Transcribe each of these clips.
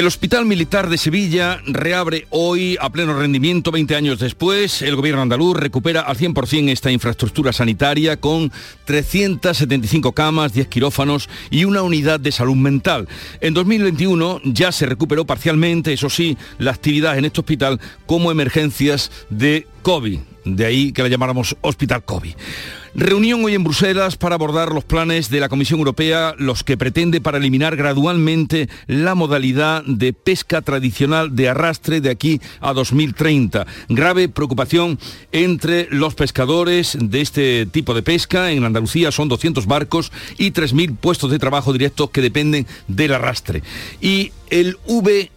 El Hospital Militar de Sevilla reabre hoy a pleno rendimiento 20 años después. El gobierno andaluz recupera al 100% esta infraestructura sanitaria con 375 camas, 10 quirófanos y una unidad de salud mental. En 2021 ya se recuperó parcialmente, eso sí, la actividad en este hospital como emergencias de COVID. De ahí que la llamáramos Hospital COVID. Reunión hoy en Bruselas para abordar los planes de la Comisión Europea, los que pretende para eliminar gradualmente la modalidad de pesca tradicional de arrastre de aquí a 2030. Grave preocupación entre los pescadores de este tipo de pesca. En Andalucía son 200 barcos y 3.000 puestos de trabajo directos que dependen del arrastre. Y el V...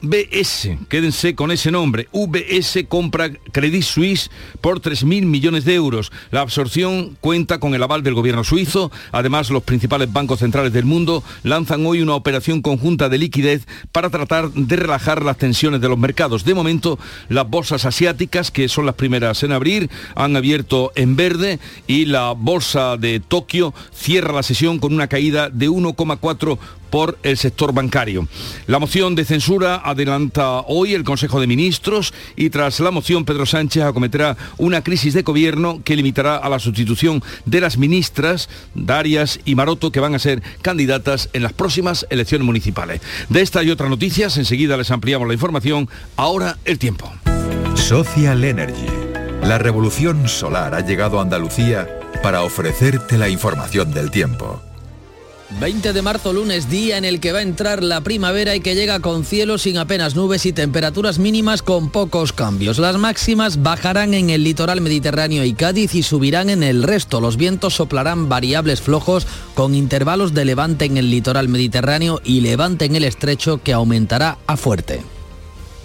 VS, quédense con ese nombre, VS compra Credit Suisse por 3.000 millones de euros. La absorción cuenta con el aval del gobierno suizo. Además, los principales bancos centrales del mundo lanzan hoy una operación conjunta de liquidez para tratar de relajar las tensiones de los mercados. De momento, las bolsas asiáticas, que son las primeras en abrir, han abierto en verde y la bolsa de Tokio cierra la sesión con una caída de 1,4 por el sector bancario. La moción de censura adelanta hoy el Consejo de Ministros y tras la moción Pedro Sánchez acometerá una crisis de gobierno que limitará a la sustitución de las ministras Darias y Maroto que van a ser candidatas en las próximas elecciones municipales. De esta y otras noticias enseguida les ampliamos la información. Ahora el tiempo. Social Energy. La revolución solar ha llegado a Andalucía para ofrecerte la información del tiempo. 20 de marzo, lunes, día en el que va a entrar la primavera y que llega con cielo sin apenas nubes y temperaturas mínimas con pocos cambios. Las máximas bajarán en el litoral mediterráneo y Cádiz y subirán en el resto. Los vientos soplarán variables flojos con intervalos de levante en el litoral mediterráneo y levante en el estrecho que aumentará a fuerte.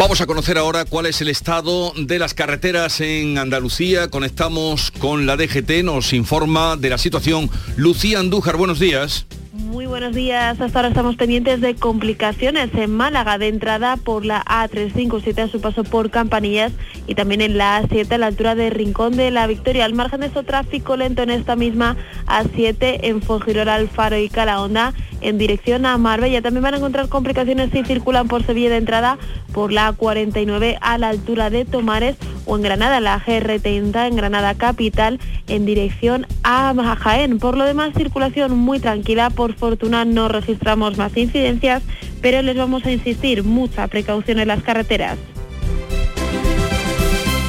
Vamos a conocer ahora cuál es el estado de las carreteras en Andalucía. Conectamos con la DGT, nos informa de la situación Lucía Andújar. Buenos días. Muy buenos días. Hasta ahora estamos pendientes de complicaciones en Málaga de entrada por la A357 a su paso por Campanillas y también en la A7 a la altura de Rincón de la Victoria. Al margen de eso, tráfico lento en esta misma A7 en Fongirola, Alfaro y Calahonda en dirección a Marbella. También van a encontrar complicaciones si circulan por Sevilla de entrada por la A49 a la altura de Tomares o en Granada, la GR30 en Granada Capital en dirección a Jaén. Por lo demás, circulación muy tranquila. Por fortuna no registramos más incidencias, pero les vamos a insistir, mucha precaución en las carreteras.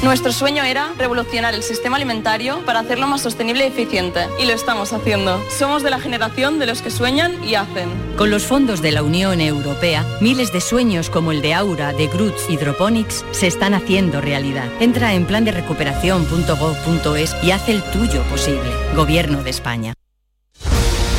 Nuestro sueño era revolucionar el sistema alimentario para hacerlo más sostenible y eficiente. Y lo estamos haciendo. Somos de la generación de los que sueñan y hacen. Con los fondos de la Unión Europea, miles de sueños como el de Aura, de Groots Hydroponics se están haciendo realidad. Entra en plan de recuperación.gov.es y haz el tuyo posible. Gobierno de España.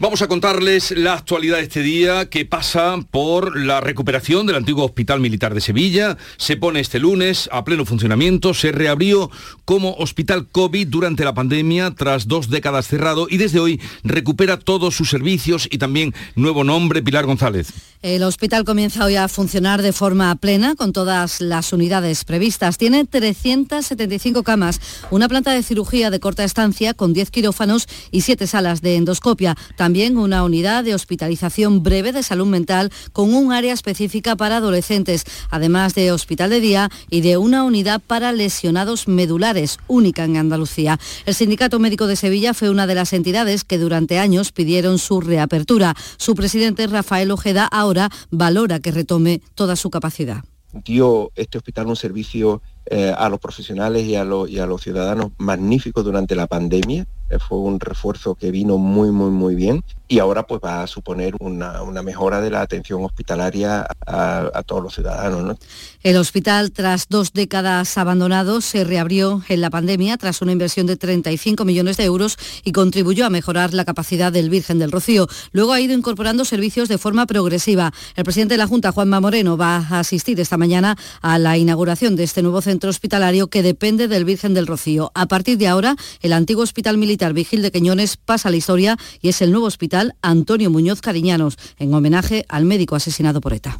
Vamos a contarles la actualidad de este día que pasa por la recuperación del antiguo Hospital Militar de Sevilla. Se pone este lunes a pleno funcionamiento. Se reabrió como hospital COVID durante la pandemia tras dos décadas cerrado y desde hoy recupera todos sus servicios y también nuevo nombre Pilar González. El hospital comienza hoy a funcionar de forma plena con todas las unidades previstas. Tiene 375 camas, una planta de cirugía de corta estancia con 10 quirófanos y 7 salas de endoscopia. Una unidad de hospitalización breve de salud mental con un área específica para adolescentes, además de hospital de día y de una unidad para lesionados medulares, única en Andalucía. El Sindicato Médico de Sevilla fue una de las entidades que durante años pidieron su reapertura. Su presidente Rafael Ojeda ahora valora que retome toda su capacidad. Dio este hospital un servicio eh, a los profesionales y a, y a los ciudadanos magníficos durante la pandemia. Eh, fue un refuerzo que vino muy, muy, muy bien y ahora pues va a suponer una, mejora de la atención hospitalaria a, todos los ciudadanos. El hospital, tras dos décadas abandonado, se reabrió en la pandemia tras una inversión de 35 millones de euros y contribuyó a mejorar la capacidad del Virgen del Rocío. Luego ha ido incorporando servicios de forma progresiva. El presidente de la Junta, Juanma Moreno, va a asistir esta mañana a la inauguración de este nuevo centro hospitalario que depende del Virgen del Rocío. A partir de ahora, el antiguo Hospital Militar Vigil de Queñones pasa a la historia y es el nuevo hospital Antonio Muñoz Cariñanos, en homenaje al médico asesinado por ETA.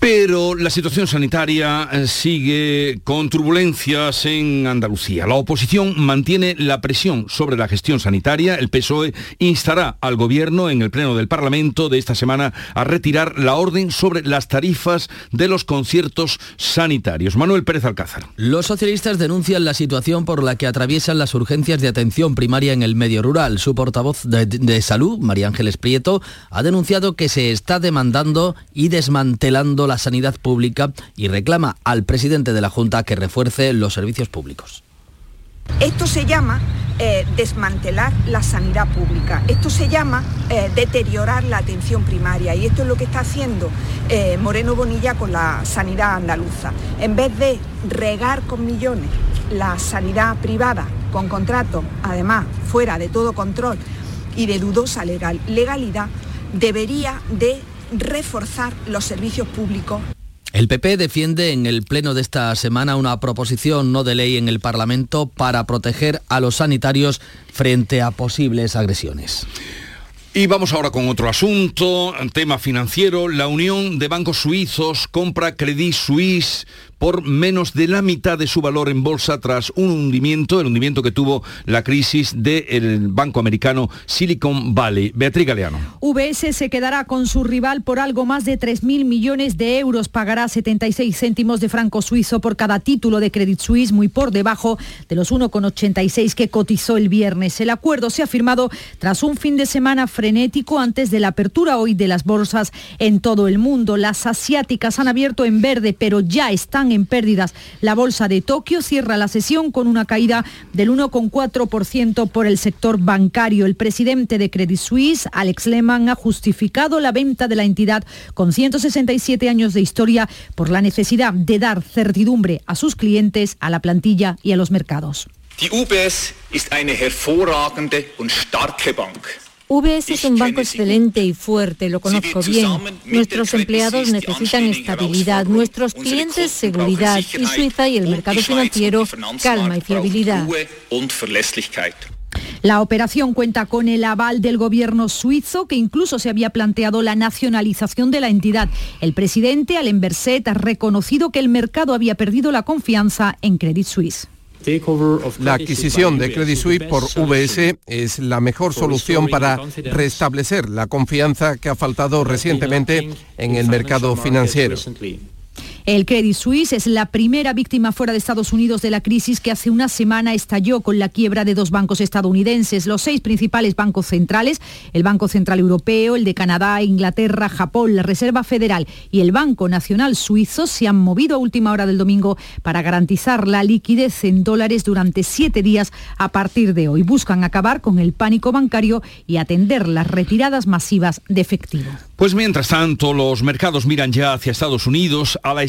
Pero la situación sanitaria eh, sigue con turbulencias en Andalucía. La oposición mantiene la presión sobre la gestión sanitaria. El PSOE instará al Gobierno en el Pleno del Parlamento de esta semana a retirar la orden sobre las tarifas de los conciertos sanitarios. Manuel Pérez Alcázar. Los socialistas denuncian la situación por la que atraviesan las urgencias de atención primaria en el medio rural. Su portavoz de, de Salud, María Ángeles Prieto, ha denunciado que se está demandando y desmantelando la sanidad pública y reclama al presidente de la Junta que refuerce los servicios públicos. Esto se llama eh, desmantelar la sanidad pública, esto se llama eh, deteriorar la atención primaria y esto es lo que está haciendo eh, Moreno Bonilla con la sanidad andaluza. En vez de regar con millones la sanidad privada con contratos, además fuera de todo control y de dudosa legal, legalidad, debería de reforzar los servicios públicos. El PP defiende en el pleno de esta semana una proposición no de ley en el Parlamento para proteger a los sanitarios frente a posibles agresiones. Y vamos ahora con otro asunto, tema financiero. La Unión de Bancos Suizos compra Credit Suisse por menos de la mitad de su valor en bolsa tras un hundimiento, el hundimiento que tuvo la crisis del banco americano Silicon Valley. Beatriz Galeano. VS se quedará con su rival por algo más de 3.000 millones de euros. Pagará 76 céntimos de franco suizo por cada título de Credit Suisse, muy por debajo de los 1,86 que cotizó el viernes. El acuerdo se ha firmado tras un fin de semana frenético antes de la apertura hoy de las bolsas en todo el mundo. Las asiáticas han abierto en verde, pero ya están en pérdidas. La bolsa de Tokio cierra la sesión con una caída del 1,4% por el sector bancario. El presidente de Credit Suisse, Alex Lehmann, ha justificado la venta de la entidad con 167 años de historia por la necesidad de dar certidumbre a sus clientes, a la plantilla y a los mercados. UBS es un banco excelente y fuerte, lo conozco bien. Nuestros empleados necesitan estabilidad, nuestros clientes seguridad y Suiza y el mercado financiero calma y fiabilidad. La operación cuenta con el aval del gobierno suizo, que incluso se había planteado la nacionalización de la entidad. El presidente, Alain Berset, ha reconocido que el mercado había perdido la confianza en Credit Suisse. La adquisición de Credit Suisse por VS es la mejor solución para restablecer la confianza que ha faltado recientemente en el mercado financiero. El Credit Suisse es la primera víctima fuera de Estados Unidos de la crisis que hace una semana estalló con la quiebra de dos bancos estadounidenses. Los seis principales bancos centrales, el Banco Central Europeo, el de Canadá, Inglaterra, Japón, la Reserva Federal y el Banco Nacional Suizo, se han movido a última hora del domingo para garantizar la liquidez en dólares durante siete días a partir de hoy. Buscan acabar con el pánico bancario y atender las retiradas masivas de efectivo. Pues mientras tanto, los mercados miran ya hacia Estados Unidos a la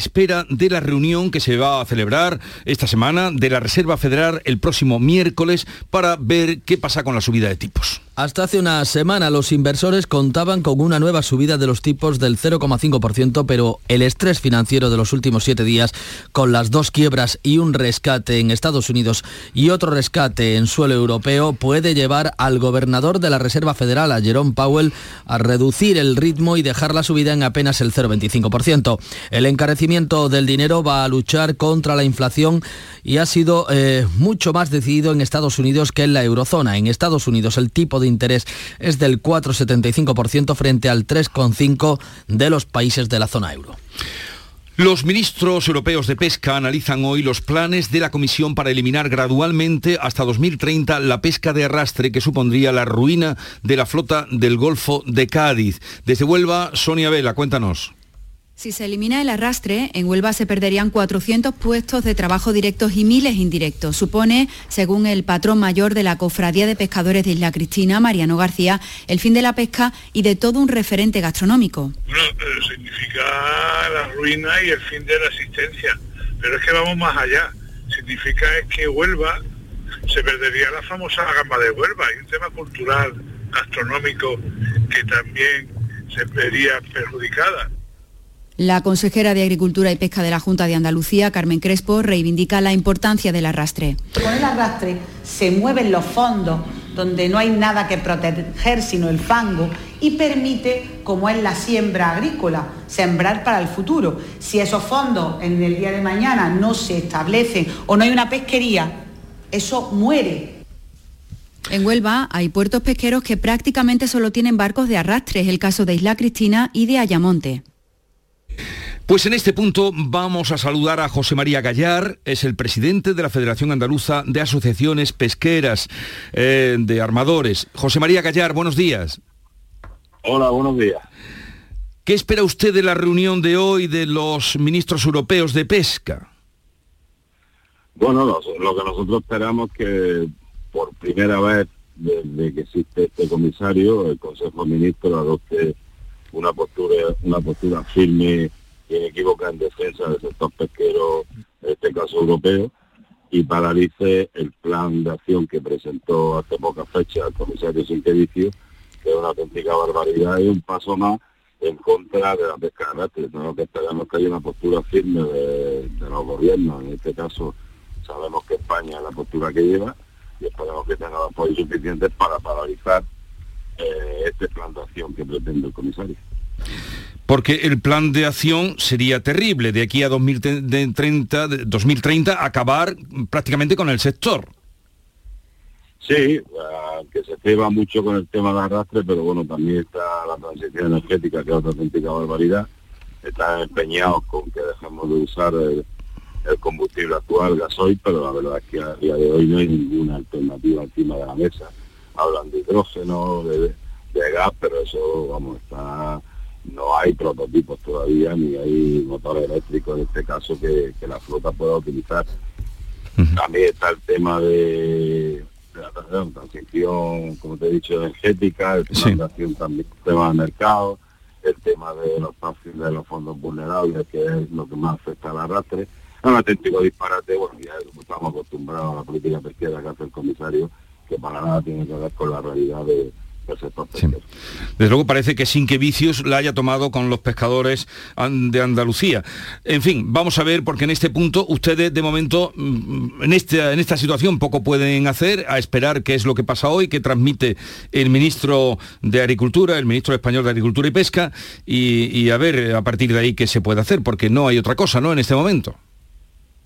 de la reunión que se va a celebrar esta semana de la Reserva Federal el próximo miércoles para ver qué pasa con la subida de tipos. Hasta hace una semana los inversores contaban con una nueva subida de los tipos del 0,5%, pero el estrés financiero de los últimos siete días, con las dos quiebras y un rescate en Estados Unidos y otro rescate en suelo europeo, puede llevar al gobernador de la Reserva Federal, a Jerome Powell, a reducir el ritmo y dejar la subida en apenas el 0,25%. El encarecimiento del dinero va a luchar contra la inflación y ha sido eh, mucho más decidido en Estados Unidos que en la eurozona. En Estados Unidos el tipo de interés es del 4,75% frente al 3,5% de los países de la zona euro. Los ministros europeos de pesca analizan hoy los planes de la Comisión para eliminar gradualmente hasta 2030 la pesca de arrastre que supondría la ruina de la flota del Golfo de Cádiz. Desde Huelva, Sonia Vela, cuéntanos. Si se elimina el arrastre, en Huelva se perderían 400 puestos de trabajo directos y miles indirectos. Supone, según el patrón mayor de la Cofradía de Pescadores de Isla Cristina, Mariano García, el fin de la pesca y de todo un referente gastronómico. Bueno, significa la ruina y el fin de la existencia. Pero es que vamos más allá. Significa es que Huelva se perdería la famosa gamba de Huelva. Hay un tema cultural, gastronómico, que también se vería perjudicada. La consejera de Agricultura y Pesca de la Junta de Andalucía, Carmen Crespo, reivindica la importancia del arrastre. Con el arrastre se mueven los fondos donde no hay nada que proteger sino el fango y permite, como es la siembra agrícola, sembrar para el futuro. Si esos fondos en el día de mañana no se establecen o no hay una pesquería, eso muere. En Huelva hay puertos pesqueros que prácticamente solo tienen barcos de arrastre, es el caso de Isla Cristina y de Ayamonte. Pues en este punto vamos a saludar a José María Gallar, es el presidente de la Federación Andaluza de Asociaciones Pesqueras eh, de Armadores. José María Gallar, buenos días. Hola, buenos días. ¿Qué espera usted de la reunión de hoy de los ministros europeos de pesca? Bueno, lo, lo que nosotros esperamos que por primera vez desde que existe este comisario, el Consejo de Ministros adopte una postura, una postura firme y inequívoca en defensa del sector pesquero, en este caso europeo, y paralice el plan de acción que presentó hace pocas fechas el comisario Sinquedicio, que es una auténtica barbaridad y un paso más en contra de la pesca de arrastre. Tenemos que esperamos que haya una postura firme de, los gobiernos, en este caso sabemos que España es la postura que lleva y esperamos que tenga los apoyos suficientes para paralizar este plan de acción que pretende el comisario. Porque el plan de acción sería terrible, de aquí a 2030, 2030 acabar prácticamente con el sector. Sí, que se ceba mucho con el tema de arrastre, pero bueno, también está la transición energética, que es otra auténtica barbaridad. Están empeñados con que dejemos de usar el, combustible actual, gasoil, pero la verdad es que a día de hoy no hay ninguna alternativa encima de la mesa. Hablan de hidrógeno, de, de gas, pero eso, vamos, está no hay prototipos todavía ni hay motores eléctricos en este caso que, la flota pueda utilizar. También está el tema de, la transición, como te he dicho, energética, el tema también, el tema del mercado, el tema de los de los fondos vulnerables, que es lo que más afecta al arrastre. Es un auténtico disparate, bueno, ya estamos acostumbrados a la política pesquera que hace el comisario, que para nada tiene que ver con la realidad de, desde luego parece que sin que vicios la haya tomado con los pescadores de Andalucía. En fin, vamos a ver, porque en este punto ustedes de momento, mm, en esta, en esta situación, poco pueden hacer, a esperar qué es lo que pasa hoy, que transmite el ministro de Agricultura, el ministro español de Agricultura y Pesca, y, a ver a partir de ahí qué se puede hacer, porque no hay otra cosa, ¿no?, en este momento.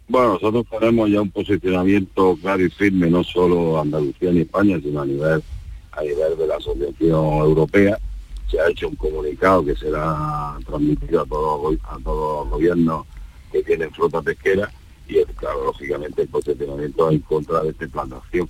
Bueno, nosotros tenemos ya un posicionamiento claro y firme, no solo Andalucía ni España, sino a nivel a nivel de la Asociación Europea. Se ha hecho un comunicado que será transmitido a todos, a todos los gobiernos que tienen flota pesquera y, claro, lógicamente el posicionamiento en contra de este plan de acción.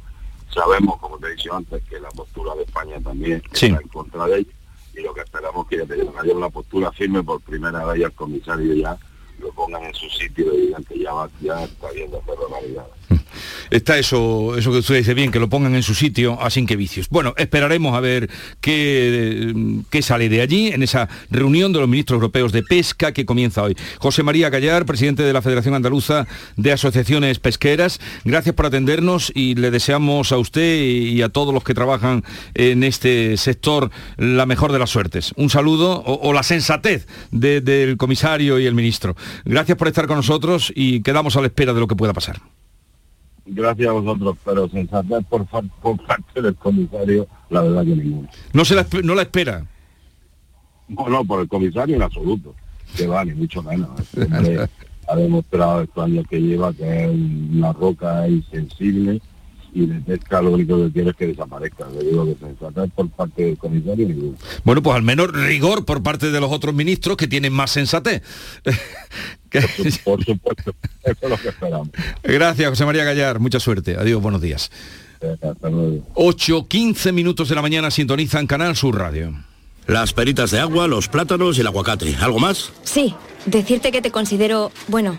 Sabemos, como te he dicho antes, que la postura de España también está en contra de ello y lo que esperamos es que haya una postura firme por primera vez al comisario ya lo pongan en su sitio y digan que ya, va, ya está viendo hacer barbaridades. Está eso, eso que usted dice bien, que lo pongan en su sitio, así que vicios. Bueno, esperaremos a ver qué, qué sale de allí en esa reunión de los ministros europeos de pesca que comienza hoy. José María Gallar, presidente de la Federación Andaluza de Asociaciones Pesqueras, gracias por atendernos y le deseamos a usted y a todos los que trabajan en este sector la mejor de las suertes. Un saludo o, la sensatez del comisario y el ministro. Gracias por estar con nosotros y quedamos a la espera de lo que pueda pasar gracias a vosotros, pero sensatez por, por parte del comisario, la verdad que ninguna. ¿No, se la, no la espera? No, no, por el comisario en absoluto, que vale, mucho menos. ha demostrado estos años que lleva que es una roca insensible y detecta lo único que quiere es que desaparezca. Le digo que sensatez por parte del comisario. Bueno, pues al menos rigor por parte de los otros ministros que tienen más sensatez. Por, supuesto, eso es lo que esperamos. Gracias, José María Gallar. Mucha suerte. Adiós, buenos días. 8, 15 minutos de la mañana sintonizan Canal Sur Radio. Las peritas de agua, los plátanos y el aguacate. ¿Algo más? Sí, decirte que te considero, bueno,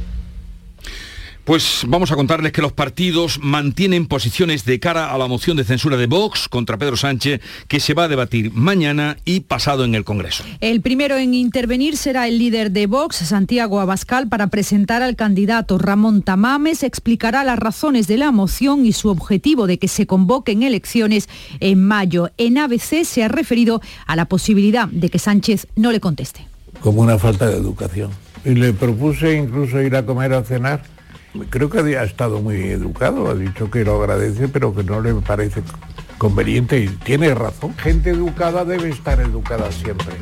Pues vamos a contarles que los partidos mantienen posiciones de cara a la moción de censura de Vox contra Pedro Sánchez que se va a debatir mañana y pasado en el Congreso. El primero en intervenir será el líder de Vox, Santiago Abascal, para presentar al candidato Ramón Tamames. Explicará las razones de la moción y su objetivo de que se convoquen elecciones en mayo. En ABC se ha referido a la posibilidad de que Sánchez no le conteste. Como una falta de educación. Y le propuse incluso ir a comer o cenar creo que ha estado muy educado, ha dicho que lo agradece, pero que no le parece conveniente y tiene razón. Gente educada debe estar educada siempre.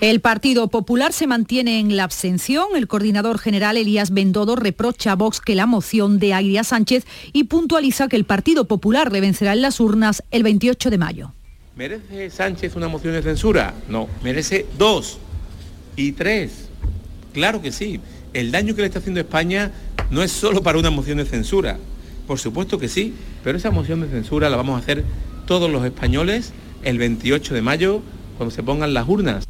El Partido Popular se mantiene en la abstención. El coordinador general Elías Bendodo reprocha a Vox que la moción de Aguirre Sánchez y puntualiza que el Partido Popular le vencerá en las urnas el 28 de mayo. ¿Merece Sánchez una moción de censura? No, merece dos y tres. Claro que sí. El daño que le está haciendo España no es solo para una moción de censura. Por supuesto que sí, pero esa moción de censura la vamos a hacer todos los españoles el 28 de mayo cuando se pongan las urnas.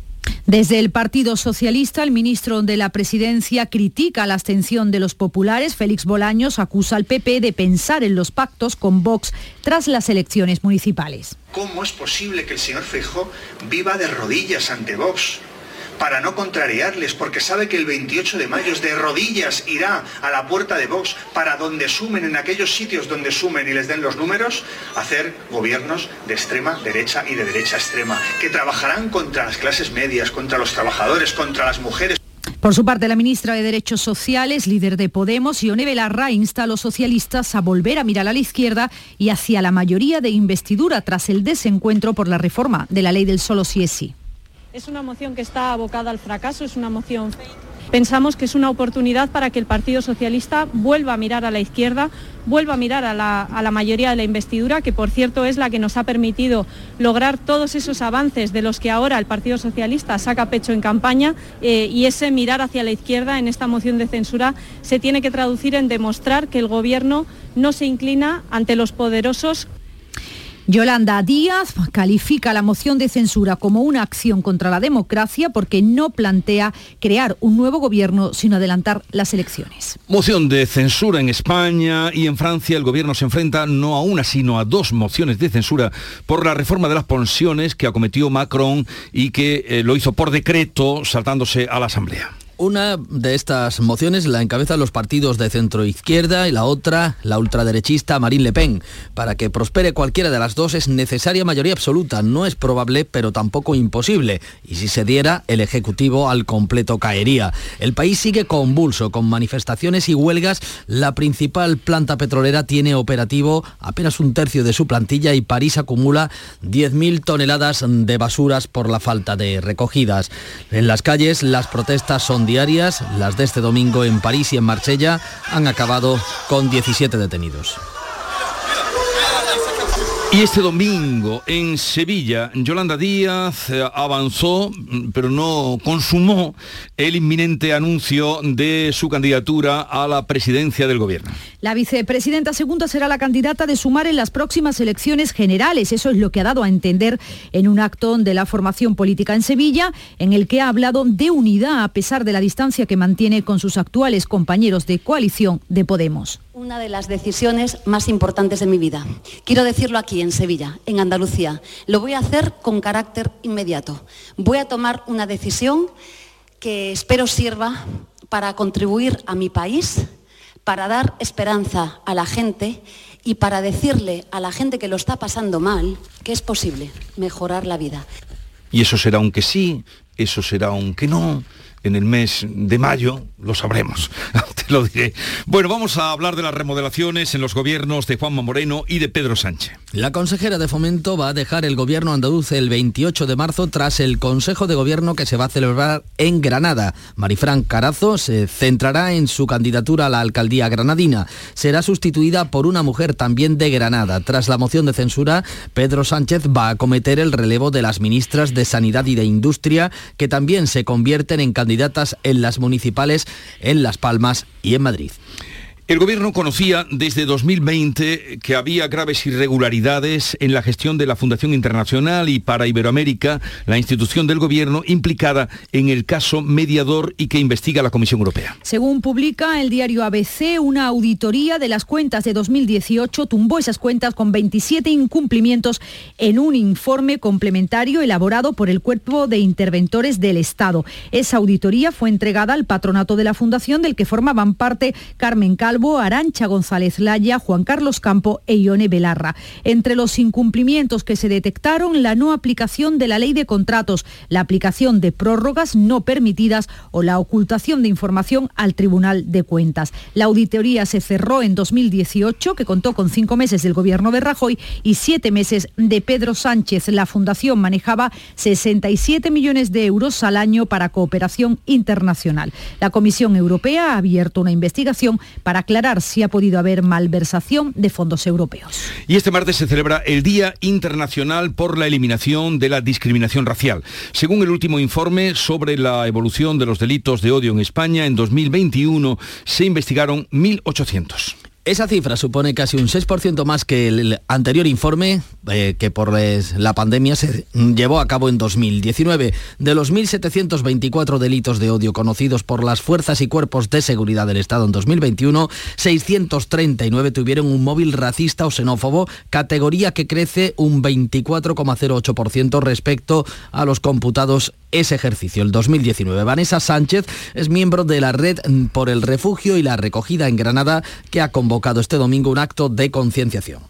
Desde el Partido Socialista, el ministro de la Presidencia critica la abstención de los populares. Félix Bolaños acusa al PP de pensar en los pactos con Vox tras las elecciones municipales. ¿Cómo es posible que el señor Feijó viva de rodillas ante Vox? Para no contrariarles, porque sabe que el 28 de mayo de rodillas irá a la puerta de Vox para donde sumen, en aquellos sitios donde sumen y les den los números, hacer gobiernos de extrema derecha y de derecha extrema, que trabajarán contra las clases medias, contra los trabajadores, contra las mujeres. Por su parte, la ministra de Derechos Sociales, líder de Podemos, Ione Belarra, insta a los socialistas a volver a mirar a la izquierda y hacia la mayoría de investidura tras el desencuentro por la reforma de la ley del solo sí es. Es una moción que está abocada al fracaso, es una moción Pensamos que es una oportunidad para que el Partido Socialista vuelva a mirar a la izquierda, vuelva a mirar a la, mayoría de la investidura, que por cierto es la que nos ha permitido lograr todos esos avances de los que ahora el Partido Socialista saca pecho en campaña eh, y ese mirar hacia la izquierda en esta moción de censura se tiene que traducir en demostrar que el Gobierno no se inclina ante los poderosos Yolanda Díaz califica la moción de censura como una acción contra la democracia porque no plantea crear un nuevo gobierno sino adelantar las elecciones. Moción de censura en España y en Francia el gobierno se enfrenta no a una sino a dos mociones de censura por la reforma de las pensiones que acometió Macron y que eh, lo hizo por decreto saltándose a la Asamblea. Una de estas mociones la encabezan los partidos de centro izquierda y la otra la ultraderechista Marine Le Pen. Para que prospere cualquiera de las dos es necesaria mayoría absoluta. No es probable, pero tampoco imposible. Y si se diera, el Ejecutivo al completo caería. El país sigue convulso, con manifestaciones y huelgas. La principal planta petrolera tiene operativo apenas un tercio de su plantilla y París acumula 10.000 toneladas de basuras por la falta de recogidas. En las calles las protestas son diarias, las de este domingo en París y en Marsella, han acabado con 17 detenidos. Y este domingo en Sevilla, Yolanda Díaz eh, avanzó, mm, pero no consumó el inminente anuncio de su candidatura a la presidencia del gobierno. La vicepresidenta segunda será la candidata de sumar en las próximas elecciones generales. Eso es lo que ha dado a entender en un acto de la formación política en Sevilla, en el que ha hablado de unidad a pesar de la distancia que mantiene con sus actuales compañeros de coalición de Podemos una de las decisiones más importantes de mi vida. Quiero decirlo aquí, en Sevilla, en Andalucía. Lo voy a hacer con carácter inmediato. Voy a tomar una decisión que espero sirva para contribuir a mi país, para dar esperanza a la gente y para decirle a la gente que lo está pasando mal que es posible mejorar la vida. Y eso será un que sí, eso será un que no en el mes de mayo lo sabremos, te lo diré. Bueno, vamos a hablar de las remodelaciones en los gobiernos de Juanma Moreno y de Pedro Sánchez. La consejera de Fomento va a dejar el gobierno andaluz el 28 de marzo tras el Consejo de Gobierno que se va a celebrar en Granada. Marifran Carazo se centrará en su candidatura a la alcaldía granadina. Será sustituida por una mujer también de Granada. Tras la moción de censura, Pedro Sánchez va a acometer el relevo de las ministras de Sanidad y de Industria, que también se convierten en candidatas en las municipales en Las Palmas y en Madrid. El gobierno conocía desde 2020 que había graves irregularidades en la gestión de la Fundación Internacional y para Iberoamérica, la institución del gobierno implicada en el caso mediador y que investiga la Comisión Europea. Según publica el diario ABC, una auditoría de las cuentas de 2018 tumbó esas cuentas con 27 incumplimientos en un informe complementario elaborado por el Cuerpo de Interventores del Estado. Esa auditoría fue entregada al patronato de la Fundación del que formaban parte Carmen Calvo, Arancha González Laya, Juan Carlos Campo e Ione Belarra. Entre los incumplimientos que se detectaron, la no aplicación de la ley de contratos, la aplicación de prórrogas no permitidas o la ocultación de información al Tribunal de Cuentas. La auditoría se cerró en 2018, que contó con cinco meses del gobierno de Rajoy y siete meses de Pedro Sánchez. La Fundación manejaba 67 millones de euros al año para cooperación internacional. La Comisión Europea ha abierto una investigación para aclarar si ha podido haber malversación de fondos europeos. Y este martes se celebra el Día Internacional por la Eliminación de la Discriminación Racial. Según el último informe sobre la evolución de los delitos de odio en España, en 2021 se investigaron 1.800. Esa cifra supone casi un 6% más que el anterior informe eh, que por la pandemia se llevó a cabo en 2019. De los 1.724 delitos de odio conocidos por las fuerzas y cuerpos de seguridad del Estado en 2021, 639 tuvieron un móvil racista o xenófobo, categoría que crece un 24,08% respecto a los computados ese ejercicio, el 2019. Vanessa Sánchez es miembro de la Red por el Refugio y la Recogida en Granada, que ha convocado este domingo un acto de concienciación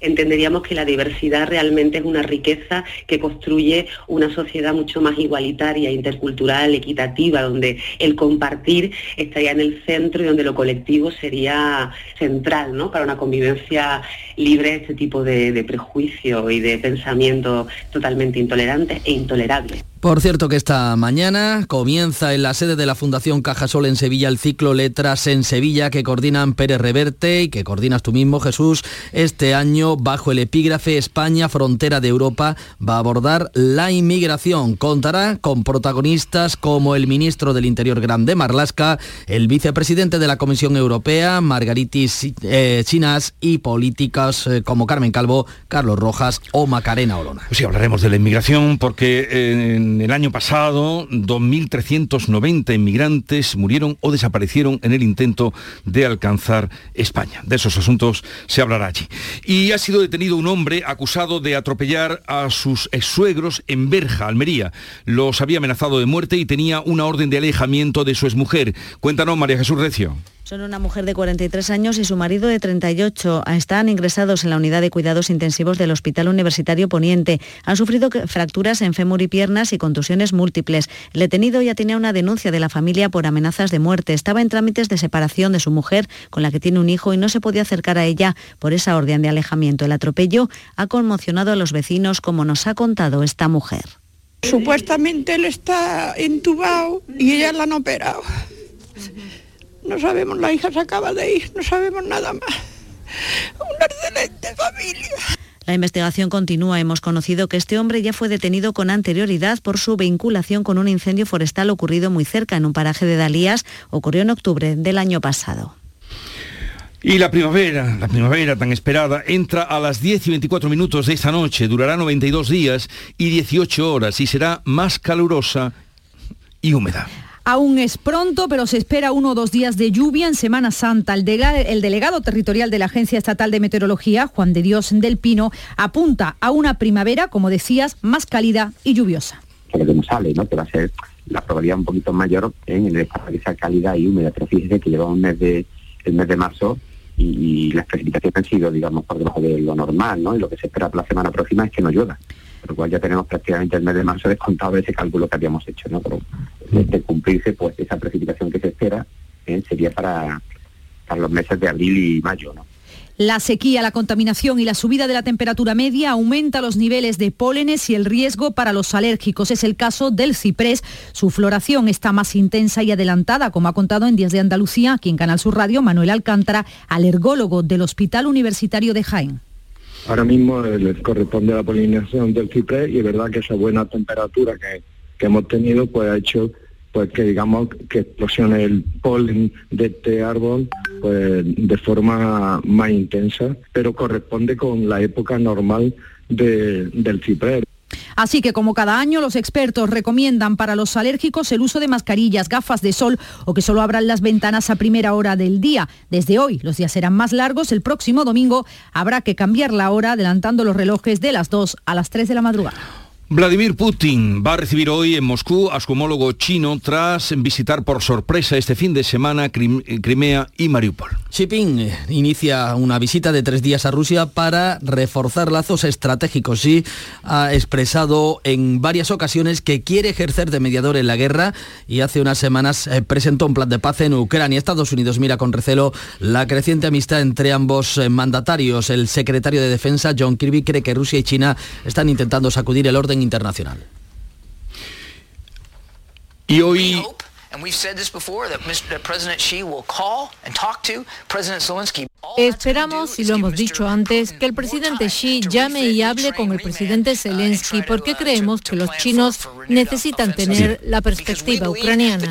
entenderíamos que la diversidad realmente es una riqueza que construye una sociedad mucho más igualitaria, intercultural, equitativa, donde el compartir estaría en el centro y donde lo colectivo sería central ¿no? para una convivencia libre de este tipo de, de prejuicio y de pensamiento totalmente intolerantes e intolerables. Por cierto que esta mañana comienza en la sede de la Fundación Cajasol en Sevilla el ciclo Letras en Sevilla que coordinan Pérez Reverte y que coordinas tú mismo, Jesús. Este año, bajo el epígrafe España, frontera de Europa, va a abordar la inmigración. Contará con protagonistas como el ministro del Interior Grande Marlasca, el vicepresidente de la Comisión Europea, Margaritis eh, Chinas, y políticas eh, como Carmen Calvo, Carlos Rojas o Macarena Olona. Pues sí, hablaremos de la inmigración porque... Eh, el año pasado, 2.390 inmigrantes murieron o desaparecieron en el intento de alcanzar España. De esos asuntos se hablará allí. Y ha sido detenido un hombre acusado de atropellar a sus ex-suegros en Berja, Almería. Los había amenazado de muerte y tenía una orden de alejamiento de su exmujer. Cuéntanos, María Jesús Recio. Son una mujer de 43 años y su marido de 38. Están ingresados en la unidad de cuidados intensivos del Hospital Universitario Poniente. Han sufrido fracturas en fémur y piernas y contusiones múltiples. El detenido ya tenía una denuncia de la familia por amenazas de muerte. Estaba en trámites de separación de su mujer, con la que tiene un hijo, y no se podía acercar a ella por esa orden de alejamiento. El atropello ha conmocionado a los vecinos, como nos ha contado esta mujer. Supuestamente él está intubado y ella la han operado. No sabemos, la hija se acaba de ir, no sabemos nada más. Una excelente familia. La investigación continúa. Hemos conocido que este hombre ya fue detenido con anterioridad por su vinculación con un incendio forestal ocurrido muy cerca, en un paraje de Dalías. Ocurrió en octubre del año pasado. Y la primavera, la primavera tan esperada, entra a las 10 y 24 minutos de esta noche, durará 92 días y 18 horas y será más calurosa y húmeda. Aún es pronto, pero se espera uno o dos días de lluvia en Semana Santa. El, el, delegado territorial de la Agencia Estatal de Meteorología, Juan de Dios del Pino, apunta a una primavera, como decías, más cálida y lluviosa. Que no sale, ¿no? Que va a ser la probabilidad un poquito mayor en el cálida y húmeda. Pero fíjese que lleva un mes de, el mes de marzo y, las precipitaciones han sido, digamos, por debajo de lo normal, ¿no? Y lo que se espera para la semana próxima es que no llueva. Lo cual ya tenemos prácticamente el mes de marzo descontado de ese cálculo que habíamos hecho, ¿no? Pero de, cumplirse, pues esa precipitación que se espera ¿eh? sería para, para los meses de abril y mayo, ¿no? La sequía, la contaminación y la subida de la temperatura media aumenta los niveles de pólenes y el riesgo para los alérgicos. Es el caso del ciprés. Su floración está más intensa y adelantada, como ha contado en Días de Andalucía, aquí en Canal Sur Radio, Manuel Alcántara, alergólogo del Hospital Universitario de Jaén. Ahora mismo eh, les corresponde la polinización del ciprés y es verdad que esa buena temperatura que, que hemos tenido pues ha hecho pues que digamos que explosione el polen de este árbol pues de forma más intensa, pero corresponde con la época normal del ciprés. Así que como cada año los expertos recomiendan para los alérgicos el uso de mascarillas, gafas de sol o que solo abran las ventanas a primera hora del día. Desde hoy los días serán más largos, el próximo domingo habrá que cambiar la hora adelantando los relojes de las 2 a las 3 de la madrugada. Vladimir Putin va a recibir hoy en Moscú a su homólogo chino tras visitar por sorpresa este fin de semana Crimea y Mariupol. Xi Jinping inicia una visita de tres días a Rusia para reforzar lazos estratégicos. Xi ha expresado en varias ocasiones que quiere ejercer de mediador en la guerra y hace unas semanas eh, presentó un plan de paz en Ucrania. Estados Unidos mira con recelo la creciente amistad entre ambos eh, mandatarios. El secretario de Defensa, John Kirby, cree que Rusia y China están intentando sacudir el orden internacional. Y hoy Esperamos, y lo hemos dicho antes, que el presidente Xi llame y hable con el presidente Zelensky porque creemos que los chinos necesitan tener la perspectiva ucraniana.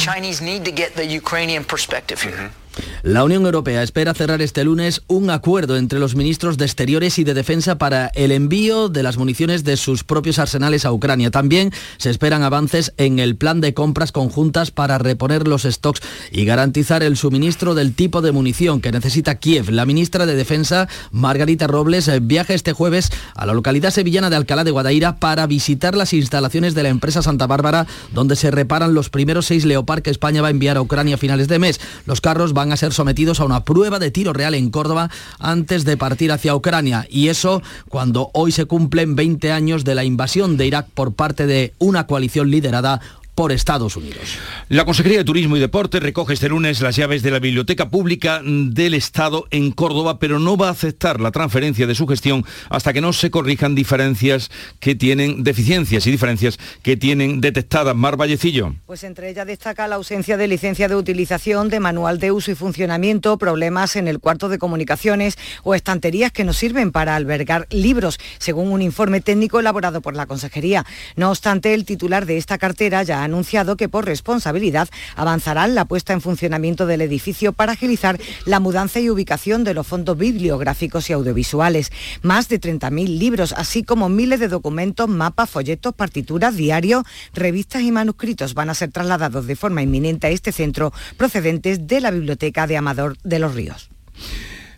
La Unión Europea espera cerrar este lunes un acuerdo entre los ministros de Exteriores y de Defensa para el envío de las municiones de sus propios arsenales a Ucrania. También se esperan avances en el plan de compras conjuntas para reponer los stocks y garantizar el suministro del tipo de munición que necesita Kiev. La ministra de Defensa, Margarita Robles, viaja este jueves a la localidad sevillana de Alcalá de Guadaira para visitar las instalaciones de la empresa Santa Bárbara, donde se reparan los primeros seis Leopard que España va a enviar a Ucrania a finales de mes. Los carros van a ser sometidos a una prueba de tiro real en Córdoba antes de partir hacia Ucrania. Y eso cuando hoy se cumplen 20 años de la invasión de Irak por parte de una coalición liderada por Estados Unidos. La Consejería de Turismo y Deporte recoge este lunes las llaves de la Biblioteca Pública del Estado en Córdoba, pero no va a aceptar la transferencia de su gestión hasta que no se corrijan diferencias que tienen, deficiencias y diferencias que tienen detectadas. Mar Vallecillo. Pues entre ellas destaca la ausencia de licencia de utilización, de manual de uso y funcionamiento, problemas en el cuarto de comunicaciones o estanterías que no sirven para albergar libros, según un informe técnico elaborado por la Consejería. No obstante, el titular de esta cartera ya anunciado que por responsabilidad avanzarán la puesta en funcionamiento del edificio para agilizar la mudanza y ubicación de los fondos bibliográficos y audiovisuales. Más de 30.000 libros, así como miles de documentos, mapas, folletos, partituras, diarios, revistas y manuscritos van a ser trasladados de forma inminente a este centro procedentes de la Biblioteca de Amador de los Ríos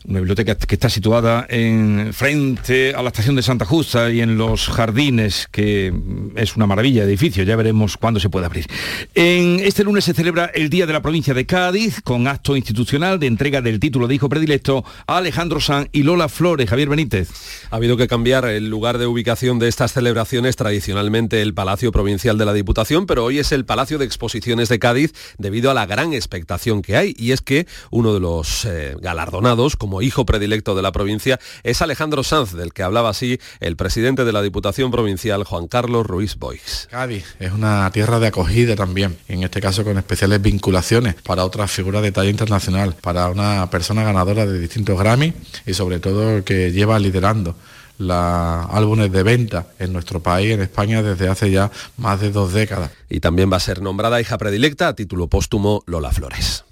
una biblioteca que está situada en frente a la estación de Santa Justa y en los jardines, que es una maravilla de edificio, ya veremos cuándo se puede abrir. En este lunes se celebra el Día de la Provincia de Cádiz, con acto institucional de entrega del título de hijo predilecto a Alejandro San y Lola Flores. Javier Benítez. Ha habido que cambiar el lugar de ubicación de estas celebraciones, tradicionalmente el Palacio Provincial de la Diputación, pero hoy es el Palacio de Exposiciones de Cádiz, debido a la gran expectación que hay, y es que uno de los eh, galardonados, como hijo predilecto de la provincia, es Alejandro Sanz, del que hablaba así el presidente de la Diputación Provincial, Juan Carlos Ruiz Boix. Cádiz es una tierra de acogida también, en este caso con especiales vinculaciones para otras figuras de talla internacional, para una persona ganadora de distintos Grammy y sobre todo que lleva liderando los álbumes de venta en nuestro país, en España, desde hace ya más de dos décadas. Y también va a ser nombrada hija predilecta a título póstumo Lola Flores.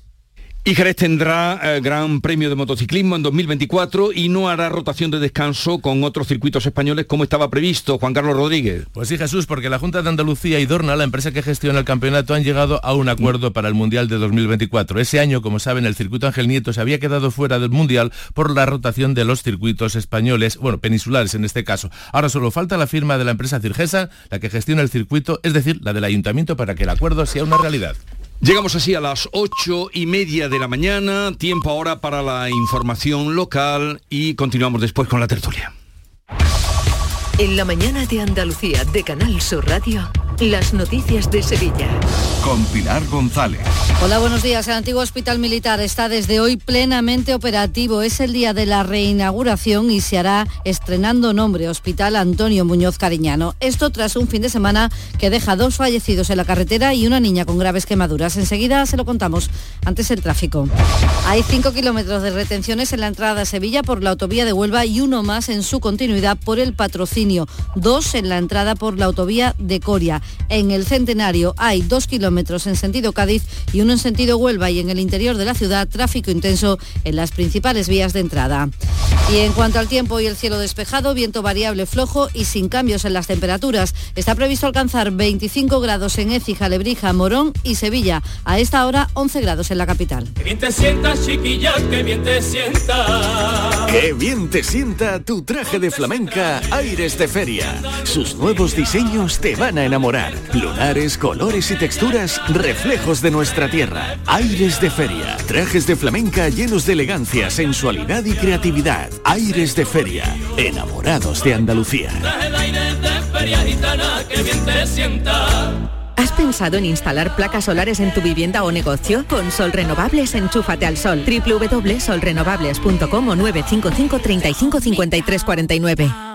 Y Jerez tendrá eh, Gran Premio de Motociclismo en 2024 y no hará rotación de descanso con otros circuitos españoles como estaba previsto. Juan Carlos Rodríguez. Pues sí, Jesús, porque la Junta de Andalucía y Dorna, la empresa que gestiona el campeonato, han llegado a un acuerdo para el Mundial de 2024. Ese año, como saben, el circuito Ángel Nieto se había quedado fuera del Mundial por la rotación de los circuitos españoles, bueno, peninsulares en este caso. Ahora solo falta la firma de la empresa Cirgesa, la que gestiona el circuito, es decir, la del ayuntamiento para que el acuerdo sea una realidad. Llegamos así a las ocho y media de la mañana, tiempo ahora para la información local y continuamos después con la tertulia. En la mañana de Andalucía de Canal Sur Radio, las noticias de Sevilla. Con Pilar González. Hola, buenos días. El antiguo hospital militar está desde hoy plenamente operativo. Es el día de la reinauguración y se hará estrenando nombre Hospital Antonio Muñoz Cariñano. Esto tras un fin de semana que deja dos fallecidos en la carretera y una niña con graves quemaduras. Enseguida se lo contamos. Antes el tráfico. Hay cinco kilómetros de retenciones en la entrada a Sevilla por la autovía de Huelva y uno más en su continuidad por el patrocinio. Dos en la entrada por la autovía de Coria. En el Centenario hay dos kilómetros en sentido Cádiz y uno en sentido Huelva y en el interior de la ciudad tráfico intenso en las principales vías de entrada. Y en cuanto al tiempo y el cielo despejado, viento variable flojo y sin cambios en las temperaturas. Está previsto alcanzar 25 grados en Écija, Lebrija, Morón y Sevilla. A esta hora 11 grados en la capital. Qué bien te sientas, chiquilla, qué bien te sienta. Qué bien te sienta tu traje de flamenca Aires de Feria. Sus nuevos diseños te van a enamorar. Lunares, colores y texturas, reflejos de nuestra tierra. Aires de Feria. Trajes de flamenca llenos de elegancia, sensualidad y creatividad. Aires de Feria. Enamorados de Andalucía. ¿Has pensado en instalar placas solares en tu vivienda o negocio? Con Sol Renovables, enchúfate al sol. www.solrenovables.com o 955 35 53 49.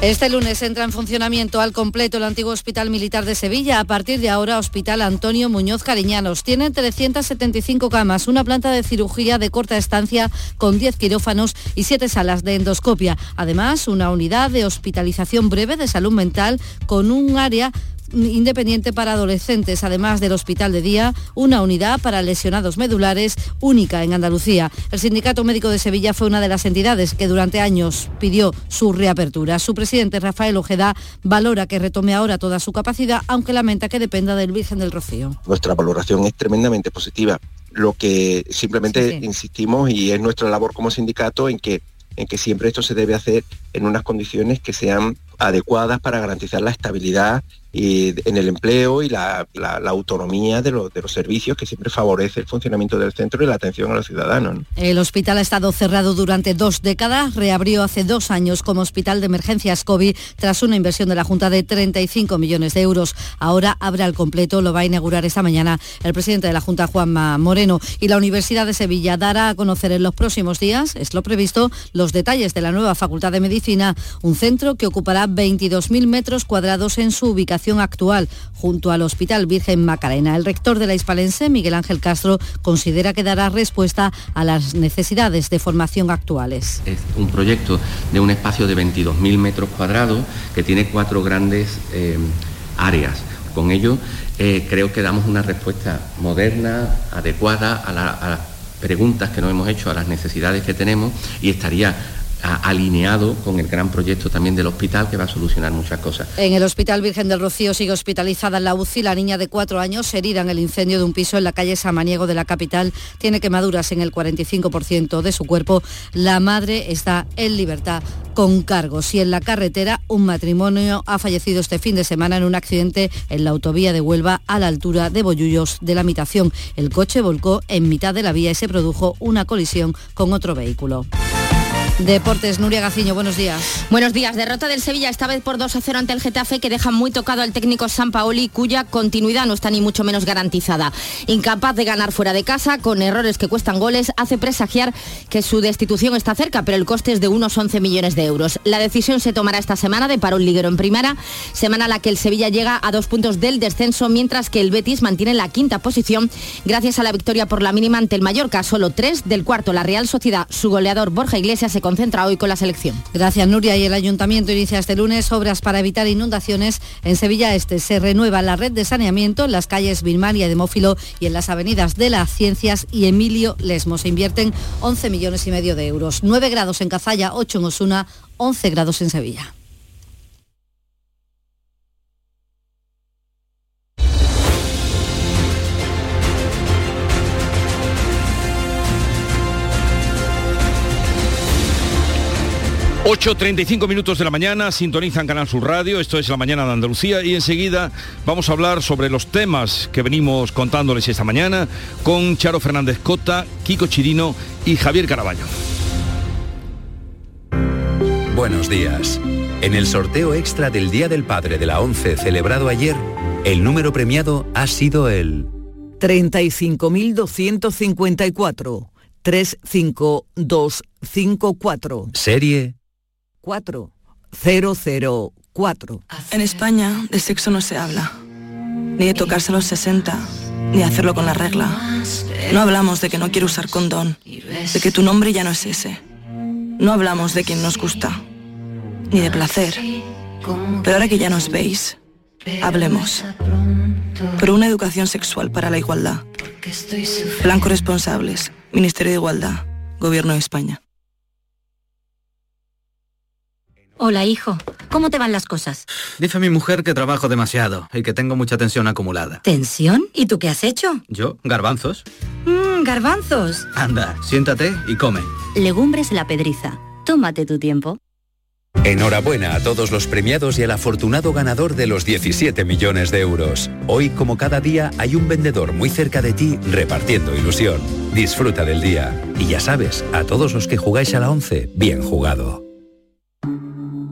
Este lunes entra en funcionamiento al completo el antiguo Hospital Militar de Sevilla. A partir de ahora, Hospital Antonio Muñoz Cariñanos. Tiene 375 camas, una planta de cirugía de corta estancia con 10 quirófanos y 7 salas de endoscopia. Además, una unidad de hospitalización breve de salud mental con un área independiente para adolescentes, además del hospital de día, una unidad para lesionados medulares única en Andalucía. El Sindicato Médico de Sevilla fue una de las entidades que durante años pidió su reapertura. Su presidente, Rafael Ojeda, valora que retome ahora toda su capacidad, aunque lamenta que dependa del Virgen del Rocío. Nuestra valoración es tremendamente positiva. Lo que simplemente sí, sí. insistimos y es nuestra labor como sindicato en que en que siempre esto se debe hacer en unas condiciones que sean adecuadas para garantizar la estabilidad y en el empleo y la, autonomía de, lo, de, los servicios que siempre favorece el funcionamiento del centro y la atención a los ciudadanos. ¿no? El hospital ha estado cerrado durante dos décadas, reabrió hace dos años como hospital de emergencias COVID tras una inversión de la Junta de 35 millones de euros. Ahora abre al completo, lo va a inaugurar esta mañana el presidente de la Junta, Juanma Moreno, y la Universidad de Sevilla dará a conocer en los próximos días, es lo previsto, los detalles de la nueva Facultad de Medicina, un centro que ocupará 22.000 metros cuadrados en su ubicación actual junto al Hospital Virgen Macarena. El rector de la Hispalense, Miguel Ángel Castro, considera que dará respuesta a las necesidades de formación actuales. Es un proyecto de un espacio de 22.000 metros cuadrados que tiene cuatro grandes eh, áreas. Con ello eh, creo que damos una respuesta moderna, adecuada a, a las preguntas que nos hemos hecho, a las necesidades que tenemos y estaría alineado con el gran proyecto también del hospital que va a solucionar muchas cosas. En el Hospital Virgen del Rocío sigue hospitalizada en la UCI la niña de cuatro años herida en el incendio de un piso en la calle Samaniego de la capital. Tiene quemaduras en el 45% de su cuerpo. La madre está en libertad con cargos. Y en la carretera un matrimonio ha fallecido este fin de semana en un accidente en la autovía de Huelva a la altura de Bollullos de la Mitación. El coche volcó en mitad de la vía y se produjo una colisión con otro vehículo. Deportes, Nuria Gaciño, buenos días. Buenos días. Derrota del Sevilla, esta vez por 2 a 0 ante el Getafe, que deja muy tocado al técnico San Paoli, cuya continuidad no está ni mucho menos garantizada. Incapaz de ganar fuera de casa, con errores que cuestan goles, hace presagiar que su destitución está cerca, pero el coste es de unos 11 millones de euros. La decisión se tomará esta semana de un liguero en primera, semana a la que el Sevilla llega a dos puntos del descenso, mientras que el Betis mantiene la quinta posición gracias a la victoria por la mínima ante el Mallorca, solo tres del cuarto. La Real Sociedad, su goleador Borja Iglesias, se concentra hoy con la selección. Gracias, Nuria. Y el Ayuntamiento inicia este lunes obras para evitar inundaciones en Sevilla Este. Se renueva la red de saneamiento en las calles Birmania y Demófilo y en las avenidas de las Ciencias y Emilio Lesmo. Se invierten 11 millones y medio de euros. 9 grados en Cazalla, 8 en Osuna, 11 grados en Sevilla. 8.35 minutos de la mañana, sintonizan Canal Sur Radio, esto es la mañana de Andalucía y enseguida vamos a hablar sobre los temas que venimos contándoles esta mañana con Charo Fernández Cota, Kiko Chirino y Javier Caraballo. Buenos días. En el sorteo extra del Día del Padre de la 11 celebrado ayer, el número premiado ha sido el 35.254. 35254. Serie 4004. En España de sexo no se habla, ni de tocarse los 60, ni hacerlo con la regla. No hablamos de que no quiero usar condón, de que tu nombre ya no es ese. No hablamos de quien nos gusta, ni de placer. Pero ahora que ya nos veis, hablemos. Por una educación sexual para la igualdad. Blanco responsables, Ministerio de Igualdad, Gobierno de España. Hola, hijo. ¿Cómo te van las cosas? Dice mi mujer que trabajo demasiado y que tengo mucha tensión acumulada. ¿Tensión? ¿Y tú qué has hecho? ¿Yo? Garbanzos. Mmm, garbanzos. Anda, siéntate y come. Legumbres la pedriza. Tómate tu tiempo. Enhorabuena a todos los premiados y al afortunado ganador de los 17 millones de euros. Hoy, como cada día, hay un vendedor muy cerca de ti repartiendo ilusión. Disfruta del día. Y ya sabes, a todos los que jugáis a la 11, bien jugado.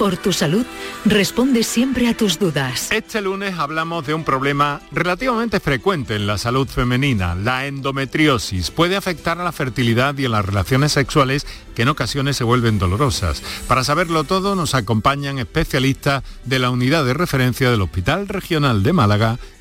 por tu salud, responde siempre a tus dudas. Este lunes hablamos de un problema relativamente frecuente en la salud femenina, la endometriosis. Puede afectar a la fertilidad y a las relaciones sexuales que en ocasiones se vuelven dolorosas. Para saberlo todo nos acompañan especialistas de la unidad de referencia del Hospital Regional de Málaga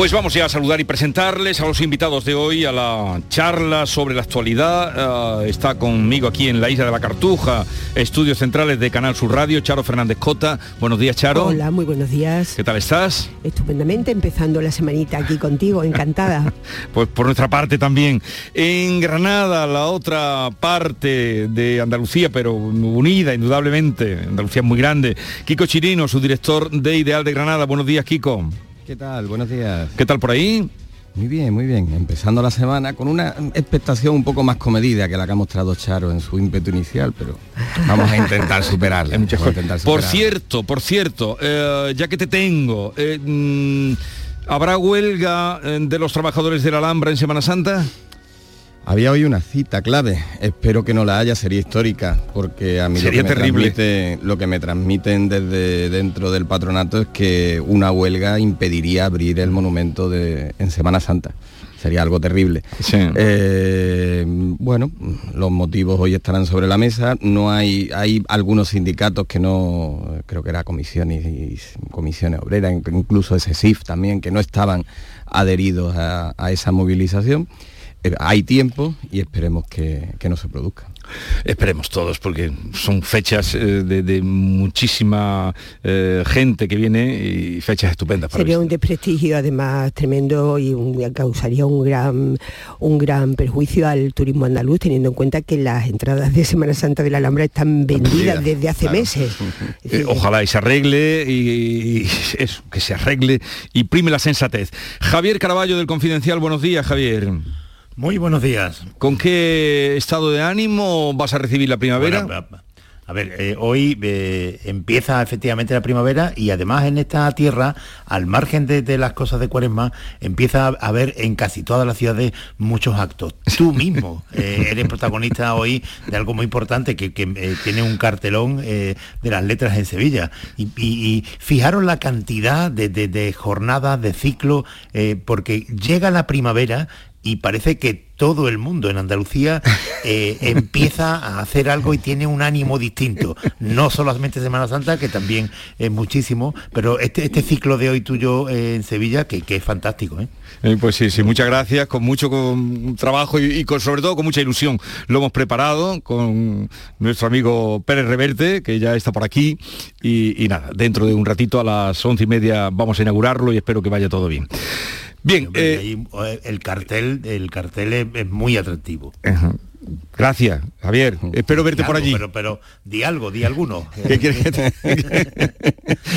Pues vamos ya a saludar y presentarles a los invitados de hoy a la charla sobre la actualidad. Eh, está conmigo aquí en la Isla de la Cartuja, estudios centrales de Canal Sur Radio, Charo Fernández Cota. Buenos días, Charo. Hola, muy buenos días. ¿Qué tal estás? Estupendamente, empezando la semanita aquí contigo, encantada. pues por nuestra parte también. En Granada, la otra parte de Andalucía, pero unida indudablemente, Andalucía es muy grande. Kiko Chirino, su director de Ideal de Granada. Buenos días, Kiko. ¿Qué tal? Buenos días. ¿Qué tal por ahí? Muy bien, muy bien. Empezando la semana con una expectación un poco más comedida que la que ha mostrado Charo en su ímpetu inicial, pero vamos a intentar superarla. Por cierto, por cierto, eh, ya que te tengo, eh, mm, ¿habrá huelga eh, de los trabajadores de la Alhambra en Semana Santa? Había hoy una cita clave, espero que no la haya, sería histórica, porque a mí Sería lo, que me terrible. transmite- lo que me transmiten desde dentro del patronato es que una huelga impediría abrir el monumento de, en Semana Santa. Sería algo terrible. Eh, bueno, los motivos hoy estarán sobre la mesa. No hay, hay algunos sindicatos que no, creo que era comisiones y comisiones obreras, incluso ese SIF también, que no estaban adheridos a, a esa movilización. Eh, hay tiempo y esperemos que, que no se produzca. Esperemos todos, porque son fechas eh, de, de muchísima eh, gente que viene y fechas estupendas para Sería un desprestigio además tremendo y un- causaría un gran, un gran perjuicio al turismo andaluz, teniendo en cuenta que las entradas de Semana Santa de la Alhambra están vendidas Vendidas, desde hace claro. meses. Eh, ojalá y se arregle y, y eso, que se arregle y prime la sensatez. Javier Caraballo del Confidencial, buenos días, Javier. Muy buenos días. ¿Con qué estado de ánimo vas a recibir la primavera? Bueno, a- ver, eh, hoy eh, empieza efectivamente la primavera y además en esta tierra, al margen de, de las cosas de Cuaresma, empieza a haber en casi todas las ciudades muchos actos. Tú mismo eh, eres protagonista hoy de algo muy importante que, que, tiene un cartelón de las letras en Sevilla. Y, y- y fijaros la cantidad de, de- de jornadas, de ciclo, eh, porque llega la primavera y parece que todo el mundo en Andalucía eh, empieza a hacer algo y tiene un ánimo distinto. No solamente Semana Santa, que también es muchísimo, pero este, este ciclo de hoy tuyo eh, en Sevilla, que, que es fantástico. ¿eh? Pues sí, sí, muchas gracias, con mucho con trabajo y, y con, sobre todo con mucha ilusión. Lo hemos preparado con nuestro amigo Pérez Reverte, que ya está por aquí, y, y nada, dentro de un ratito a las once y media vamos a inaugurarlo y espero que vaya todo bien. Bien, Hombre, eh, ahí, el cartel, el cartel es, es muy atractivo. Ajá. Gracias, Javier. Espero verte por allí. Pero, pero di algo, di alguno. ¿Qué quieres que te-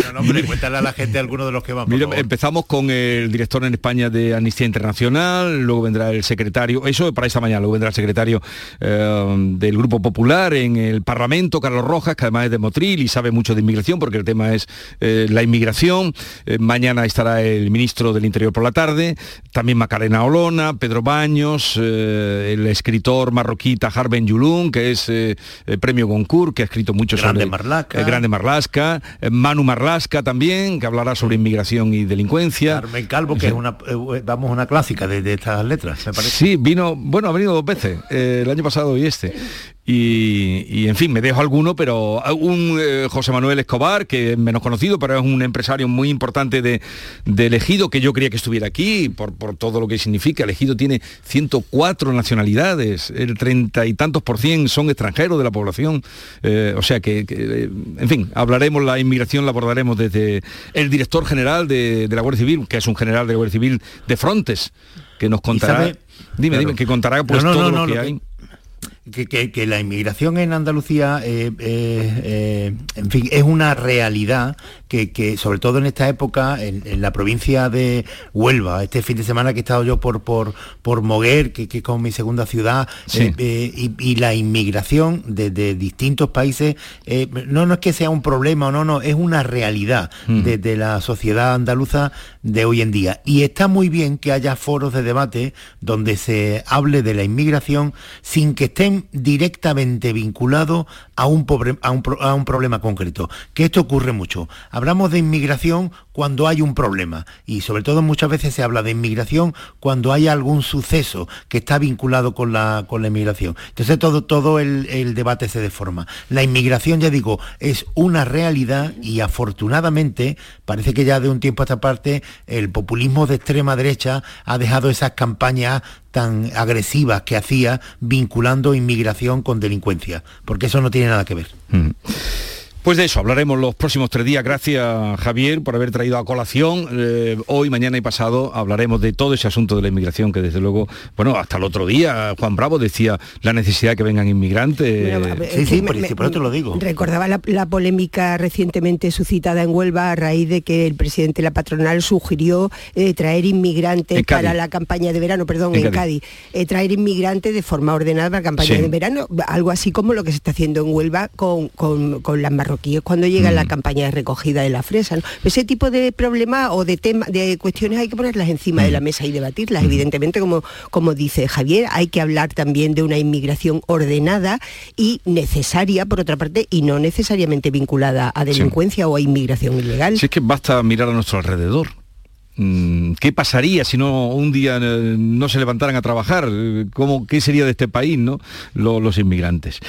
No, no, hombre, cuéntale a la gente alguno de los que van. Mira, empezamos con el director en España de Amnistía Internacional, luego vendrá el secretario, eso para esta mañana, luego vendrá el secretario eh, del Grupo Popular en el Parlamento, Carlos Rojas, que además es de Motril y sabe mucho de inmigración, porque el tema es eh, la inmigración. Eh, mañana estará el ministro del Interior por la tarde, también Macarena Olona, Pedro Baños, el escritor marroquí Tahar Ben Yulun, que es eh, eh, premio Goncourt, que ha escrito mucho Grande sobre Marlaska. eh, Grande Marlasca, eh, Manu Marlasca también, que hablará sobre inmigración y delincuencia. Carmen Calvo, que es una, vamos, una clásica de, de estas letras, me parece. Sí, vino, bueno, ha venido dos veces, el año pasado y este. Y, y, en fin, me dejo alguno, pero un eh, José Manuel Escobar, que es menos conocido, pero es un empresario muy importante de, de Elegido, que yo quería que estuviera aquí, por, por todo lo que significa. Elegido tiene 104 nacionalidades, el treinta y tantos por cien son extranjeros de la población. Eh, o sea que, que, eh, en fin, hablaremos la inmigración, la abordaremos desde el director general de, de la Guardia Civil, que es un general de la Guardia Civil de Frontes, que nos contará... Dime, Claro. dime, que contará pues No, no, todo no, lo que lo hay. Que, que- que la inmigración en Andalucía, eh, eh, eh, en fin, es una realidad que, que, sobre todo en esta época, en, en la provincia de Huelva, este fin de semana que he estado yo por, por, por Moguer, que, que es como mi segunda ciudad, Sí. y, y la inmigración de, de distintos países, no, no es que sea un problema o no, no, es una realidad Mm. de, de la sociedad andaluza de hoy en día. Y está muy bien que haya foros de debate donde se hable de la inmigración sin que estén directamente vinculados a un, problema concreto. Que esto ocurre mucho. Hablamos de inmigración cuando hay un problema y sobre todo muchas veces se habla de inmigración cuando hay algún suceso que está vinculado con la, inmigración. Entonces todo, el debate se deforma. La inmigración, ya digo, es una realidad y afortunadamente parece que ya de un tiempo a esta parte el populismo de extrema derecha ha dejado esas campañas tan agresivas que hacía vinculando inmigración con delincuencia, porque eso no tiene nada que ver. Mm. Pues de eso hablaremos los próximos tres días. Gracias, Javier, por haber traído a colación. Eh, hoy, mañana y pasado hablaremos de todo ese asunto de la inmigración, que desde luego, bueno, hasta el otro día Juan Bravo decía la necesidad de que vengan inmigrantes. Bueno, a ver, es que me- me- Recordaba la, la polémica recientemente suscitada en Huelva a raíz de que el presidente de la patronal sugirió eh, traer inmigrantes para la campaña de verano, perdón, En en, Cádiz. Cádiz, Eh, traer inmigrantes de forma ordenada para la campaña Sí. de verano, algo así como lo que se está haciendo en Huelva con, con- con las marroquíes marroquíes cuando llega la campaña de recogida de la fresa. Ese tipo de problemas o de temas, de cuestiones hay que ponerlas encima de la mesa y debatirlas. Evidentemente, como, como dice Javier, hay que hablar también de una inmigración ordenada y necesaria, por otra parte, y no necesariamente vinculada a delincuencia o a inmigración ilegal. Si es que basta mirar a nuestro alrededor Mm, ¿Qué pasaría si no un día eh, no se levantaran a trabajar? ¿Cómo, ¿Qué sería de este país, no? Los, inmigrantes.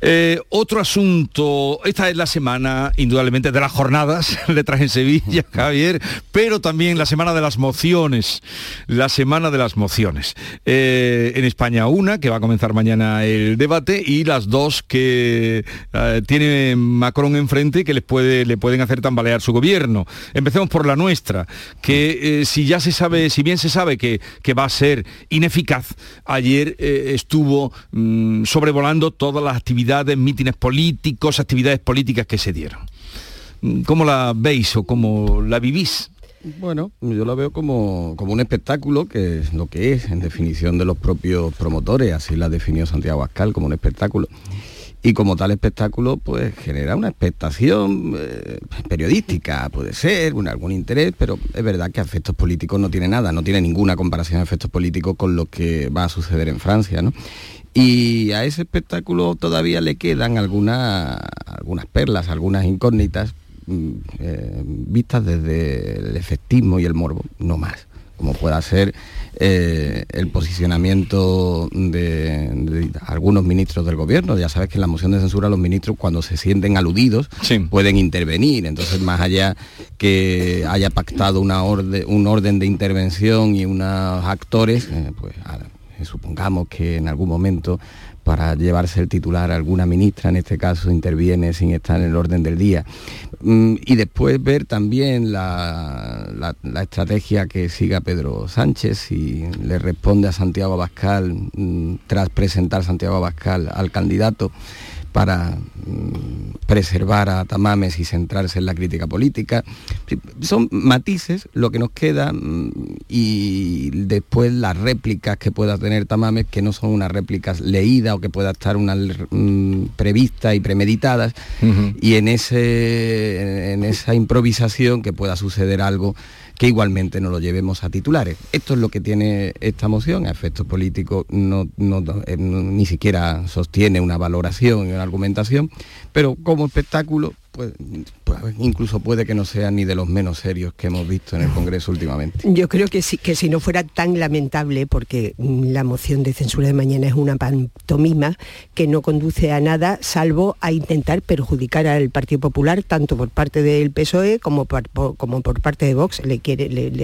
Eh, otro asunto, esta es la semana, indudablemente, de las jornadas, le traje en Sevilla, Javier, pero también la semana de las mociones, la semana de las mociones. Eh, en España una, que va a comenzar mañana el debate, y las dos que tiene Macron enfrente, que les puede, le pueden hacer tambalear su gobierno. Empecemos por la nuestra, que eh, si ya se sabe, si bien se sabe que, va a ser ineficaz, ayer eh, estuvo mm, sobrevolando todas las actividades, mítines políticos, actividades políticas que se dieron. Mm, ¿Cómo la veis o cómo la vivís? Bueno, yo la veo como, como, un espectáculo, que es lo que es, en definición de los propios promotores, así la definió Santiago Ascal, como un espectáculo y como tal espectáculo pues genera una expectación eh, periodística, puede ser, algún interés, pero es verdad que a efectos políticos no tiene nada, no tiene ninguna comparación a efectos políticos con lo que va a suceder en Francia, ¿no? Y a ese espectáculo todavía le quedan algunas, algunas perlas, algunas incógnitas mm, eh, vistas desde el efectismo y el morbo, no más, como pueda ser eh, el posicionamiento de, algunos ministros del gobierno. Ya sabes que en la moción de censura los ministros cuando se sienten aludidos pueden intervenir. Entonces, más allá que haya pactado una orden, un orden de intervención y unos actores, eh, pues supongamos que en algún momento para llevarse el titular alguna ministra, en este caso, interviene sin estar en el orden del día. Mm, y después ver también la, estrategia que siga Pedro Sánchez y le responde a Santiago Abascal, mm, tras presentar Santiago Abascal al candidato, para mm, preservar a Tamames y centrarse en la crítica política. Son matices lo que nos queda mm, y después las réplicas que pueda tener Tamames, que no son unas réplicas leídas o que pueda estar una mm, previstas y premeditadas, y en, ese, en esa improvisación que pueda suceder algo que igualmente no lo llevemos a titulares. Esto es lo que tiene esta moción, a efectos políticos no, eh, ni siquiera sostiene una valoración y una argumentación, pero como espectáculo incluso puede que no sea ni de los menos serios que hemos visto en el Congreso últimamente. Yo creo que, que si no fuera tan lamentable, porque la moción de censura de mañana es una pantomima que no conduce a nada, salvo a intentar perjudicar al Partido Popular, tanto por parte del PSOE como por, como por parte de Vox, le,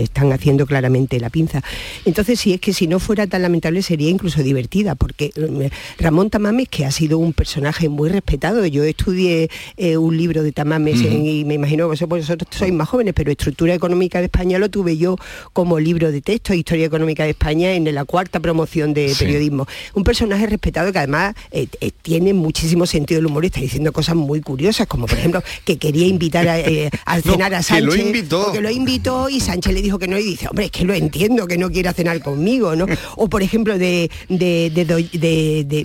están haciendo claramente la pinza. Entonces, si es que si no fuera tan lamentable, sería incluso divertida, porque eh, Ramón Tamames, que ha sido un personaje muy respetado, yo estudié eh, un libro de Tamames, y me imagino que vosotros sois más jóvenes, pero Estructura Económica de España lo tuve yo como libro de texto, Historia Económica de España, en la cuarta promoción de periodismo. Un personaje respetado que además eh, eh, tiene muchísimo sentido del humor y está diciendo cosas muy curiosas, como por ejemplo que quería invitar a, eh, cenar a Sánchez. Que lo invitó. Que lo invitó y Sánchez le dijo que no y dice, hombre, es que lo entiendo, que no quiera cenar conmigo, ¿no? O por ejemplo, de,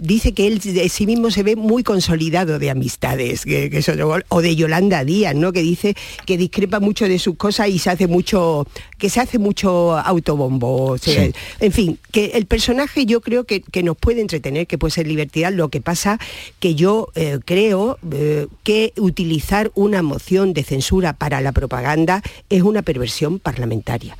dice que él de sí mismo se ve muy consolidado de amistades, que, que o de Yolanda Díaz, ¿no? Que dice que discrepa mucho de sus cosas y se hace mucho, que se hace mucho autobombo. En fin, que el personaje yo creo que, nos puede entretener, que puede ser divertida, lo que pasa que yo eh, creo eh, que utilizar una moción de censura para la propaganda es una perversión parlamentaria.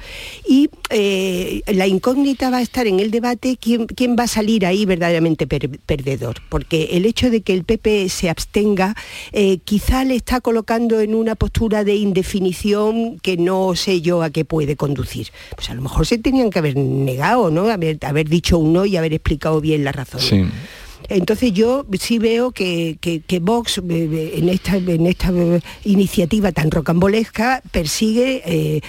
Y eh, la incógnita va a estar en el debate quién, quién va a salir ahí verdaderamente perdedor, porque el hecho de que el PP se abstenga quizá le está colocando en una postura de indefinición que no sé yo a qué puede conducir. Pues a lo mejor se tenían que haber negado, ¿no? Haber, dicho un no y haber explicado bien la razón. Entonces yo sí veo que, Vox eh, en esta, en esta iniciativa tan rocambolesca persigue eh,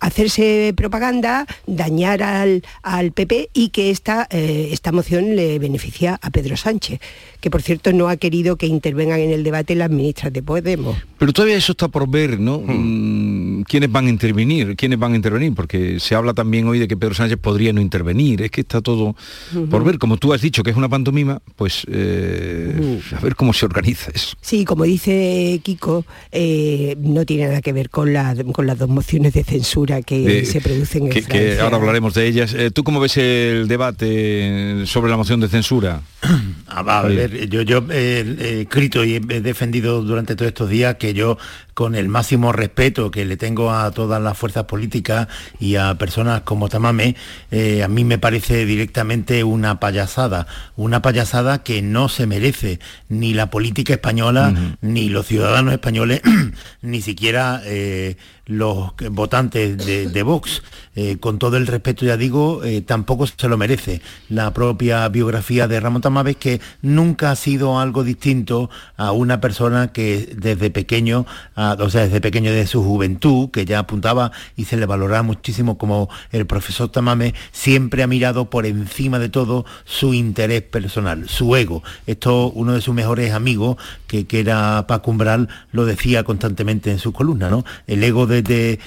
hacerse propaganda, dañar al, al PP y que esta, eh, esta moción le beneficia a Pedro Sánchez que por cierto no ha querido que intervengan en el debate las ministras de Podemos. Pero todavía eso está por ver, ¿no? Hmm. Mm, ¿Quiénes van a intervenir? ¿Quiénes van a intervenir? Porque se habla también hoy de que Pedro Sánchez podría no intervenir. Es que está todo por ver, como tú has dicho, que es una pantomima, pues eh, a ver cómo se organiza eso. Sí, como dice Kiko, eh, no tiene nada que ver con, la, con las dos mociones de censura que se producen en que, Francia. Que ahora hablaremos de ellas. Eh, ¿Tú cómo ves el debate sobre la moción de censura? A ver, yo, yo he escrito y he defendido durante todos estos días que yo con el máximo respeto que le tengo a todas las fuerzas políticas y a personas como Tamame, eh, a mí me parece directamente una payasada, una payasada que no se merece ni la política española, ni los ciudadanos españoles, ni siquiera eh, los votantes de, Vox. Eh, con todo el respeto, ya digo, tampoco se lo merece. La propia biografía de Ramón Tamames, que nunca ha sido algo distinto a una persona que desde pequeño o sea, desde pequeño, de su juventud, que ya apuntaba y se le valoraba muchísimo como el profesor Tamame, siempre ha mirado por encima de todo su interés personal, su ego. Esto uno de sus mejores amigos, que, que era Paco Umbral, lo decía constantemente en su columna, ¿no? El ego de, de,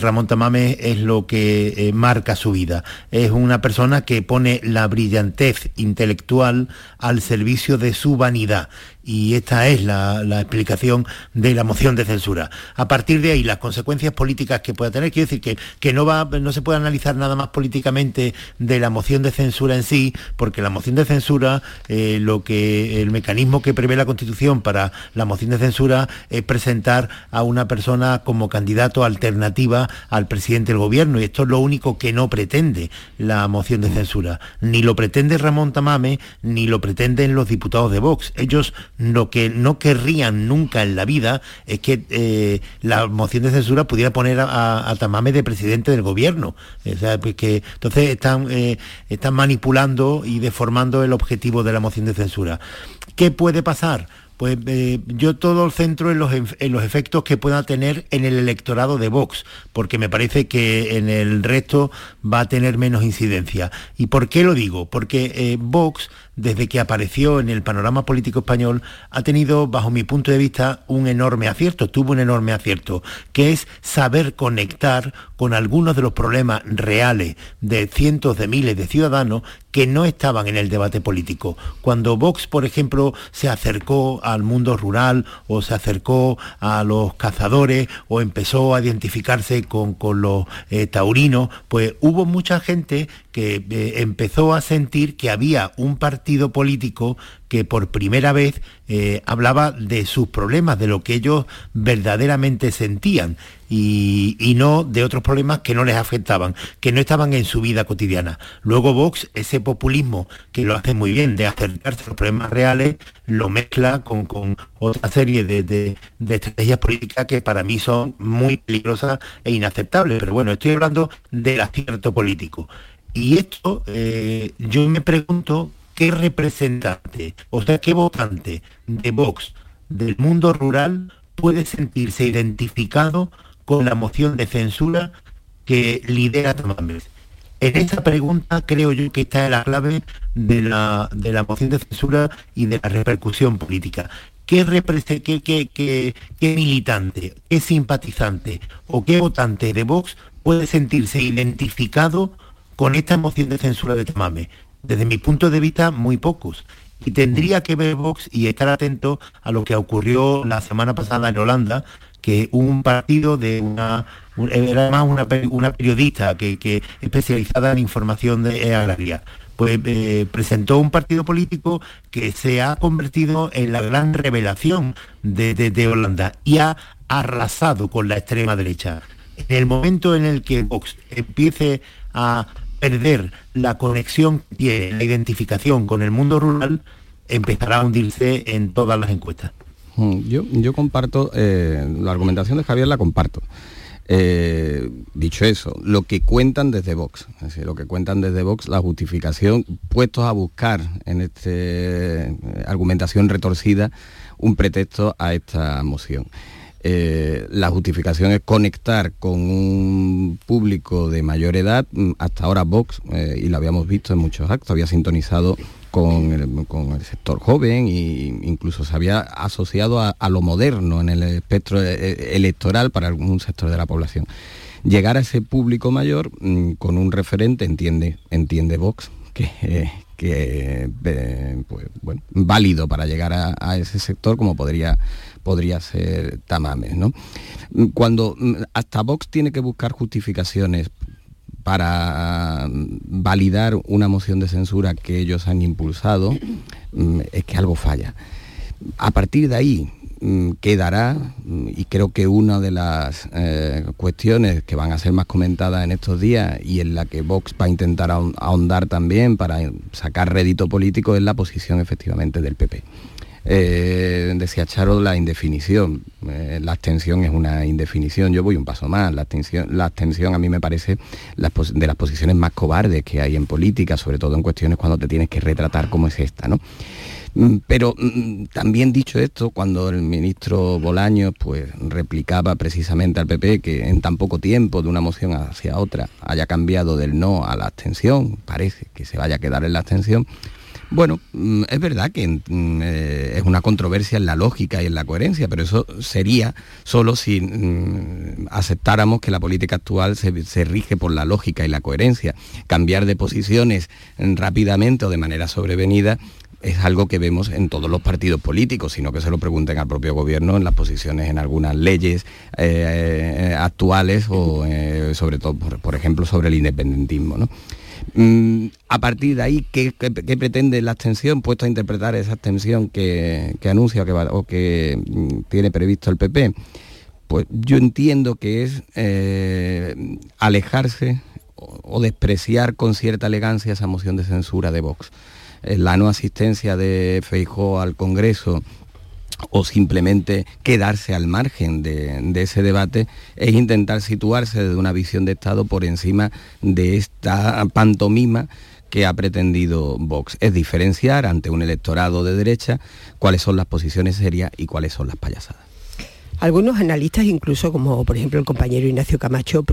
Ramón Tamame es lo que eh, marca su vida. Es una persona que pone la brillantez intelectual al servicio de su vanidad y esta es la, explicación de la moción de censura. A partir de ahí, las consecuencias políticas que pueda tener, quiero decir que, que no, va, no se puede analizar nada más políticamente de la moción de censura en sí, porque la moción de censura, eh, lo que el mecanismo que prevé la Constitución para la moción de censura es presentar a una persona como candidato alternativa al presidente del gobierno, y esto es lo único que no pretende la moción de censura. Ni lo pretende Ramón Tamame, ni lo pretenden los diputados de Vox. Ellos lo que no querrían nunca en la vida es que eh, la moción de censura pudiera poner a, Tamame de presidente del gobierno. Pues entonces están, eh, están manipulando y deformando el objetivo de la moción de censura. ¿Qué puede pasar? Pues eh, yo todo el centro en los, en los efectos que pueda tener en el electorado de Vox, porque me parece que en el resto va a tener menos incidencia. ¿Y por qué lo digo? Porque Vox desde que apareció en el panorama político español, ha tenido, bajo mi punto de vista, un enorme acierto, tuvo un enorme acierto, que es saber conectar con algunos de los problemas reales de cientos de miles de ciudadanos que no estaban en el debate político. Cuando Vox, por ejemplo, se acercó al mundo rural o se acercó a los cazadores o empezó a identificarse con, los eh, taurinos, pues hubo mucha gente que eh, empezó a sentir que había un partido político que por primera vez eh, hablaba de sus problemas, de lo que ellos verdaderamente sentían y, no de otros problemas que no les afectaban, que no estaban en su vida cotidiana. Luego Vox, ese populismo que lo hace muy bien de acercarse a los problemas reales, lo mezcla con, otra serie de, de, estrategias políticas que para mí son muy peligrosas e inaceptables. Pero bueno, estoy hablando del acierto político. Y esto, eh, yo me pregunto qué representante, o sea, qué votante de Vox del mundo rural puede sentirse identificado con la moción de censura que lidera Tamames. En esta pregunta creo yo que está la clave de la, de la moción de censura y de la repercusión política. ¿Qué, qué, qué, qué militante, qué simpatizante o qué votante de Vox puede sentirse identificado con esta moción de censura de Tamame. Desde mi punto de vista, muy pocos. Y tendría que ver Vox y estar atento a lo que ocurrió la semana pasada en Holanda, que un partido de una, era más una, periodista que, especializada en información de agraria, pues eh, presentó un partido político que se ha convertido en la gran revelación de, de Holanda y ha arrasado con la extrema derecha. En el momento en el que Vox empiece a perder la conexión que tiene, la identificación con el mundo rural, empezará a hundirse en todas las encuestas. Mm, yo, comparto, eh, la argumentación de Javier la comparto. Eh, dicho eso, lo que cuentan desde Vox, es decir, lo que cuentan desde Vox, la justificación, puestos a buscar en esta eh, argumentación retorcida un pretexto a esta moción. Eh, la justificación es conectar con un público de mayor edad. Mm, hasta ahora Vox, eh, y lo habíamos visto en muchos actos, había sintonizado con el, sector joven e incluso se había asociado a, lo moderno en el espectro eh, electoral para algún sector de la población. Llegar a ese público mayor mm, con un referente, entiende, entiende Vox, que, que eh, pues, bueno, válido para llegar a, ese sector como podría, podría ser Tamames. ¿no? Cuando mm, hasta Vox tiene que buscar justificaciones para validar una moción de censura que ellos han impulsado, mm, es que algo falla. A partir de ahí, Mm, quedará, mm, y creo que una de las eh, cuestiones que van a ser más comentadas en estos días y en la que Vox va a intentar ahondar también para sacar rédito político es la posición efectivamente del PP. Eh, decía Charo la indefinición. Eh, la abstención es una indefinición. Yo voy un paso más. La abstención, la abstención a mí me parece de las posiciones más cobardes que hay en política, sobre todo en cuestiones cuando te tienes que retratar como es esta. ¿no? Mm, pero mm, también dicho esto, cuando el ministro Bolaños pues, replicaba precisamente al PP que en tan poco tiempo de una moción hacia otra haya cambiado del no a la abstención, parece que se vaya a quedar en la abstención, bueno, mm, es verdad que eh, es una controversia en la lógica y en la coherencia, pero eso sería solo si aceptáramos que la política actual se, rige por la lógica y la coherencia. Cambiar de posiciones rápidamente o de manera sobrevenida es algo que vemos en todos los partidos políticos, sino que se lo pregunten al propio gobierno en las posiciones en algunas leyes eh, actuales o eh, sobre todo, por, ejemplo, sobre el independentismo. Mm, a partir de ahí, ¿qué, pretende la abstención? Puesto a interpretar esa abstención que, anuncia o que, mm, tiene previsto el PP. Pues yo entiendo que es eh, alejarse o despreciar con cierta elegancia esa moción de censura de Vox. Eh, la no asistencia de Feijó al Congreso o simplemente quedarse al margen de, ese debate es intentar situarse desde una visión de Estado por encima de esta pantomima que ha pretendido Vox. Es diferenciar ante un electorado de derecha cuáles son las posiciones serias y cuáles son las payasadas. Algunos analistas, incluso como por ejemplo el compañero Ignacio Camacho,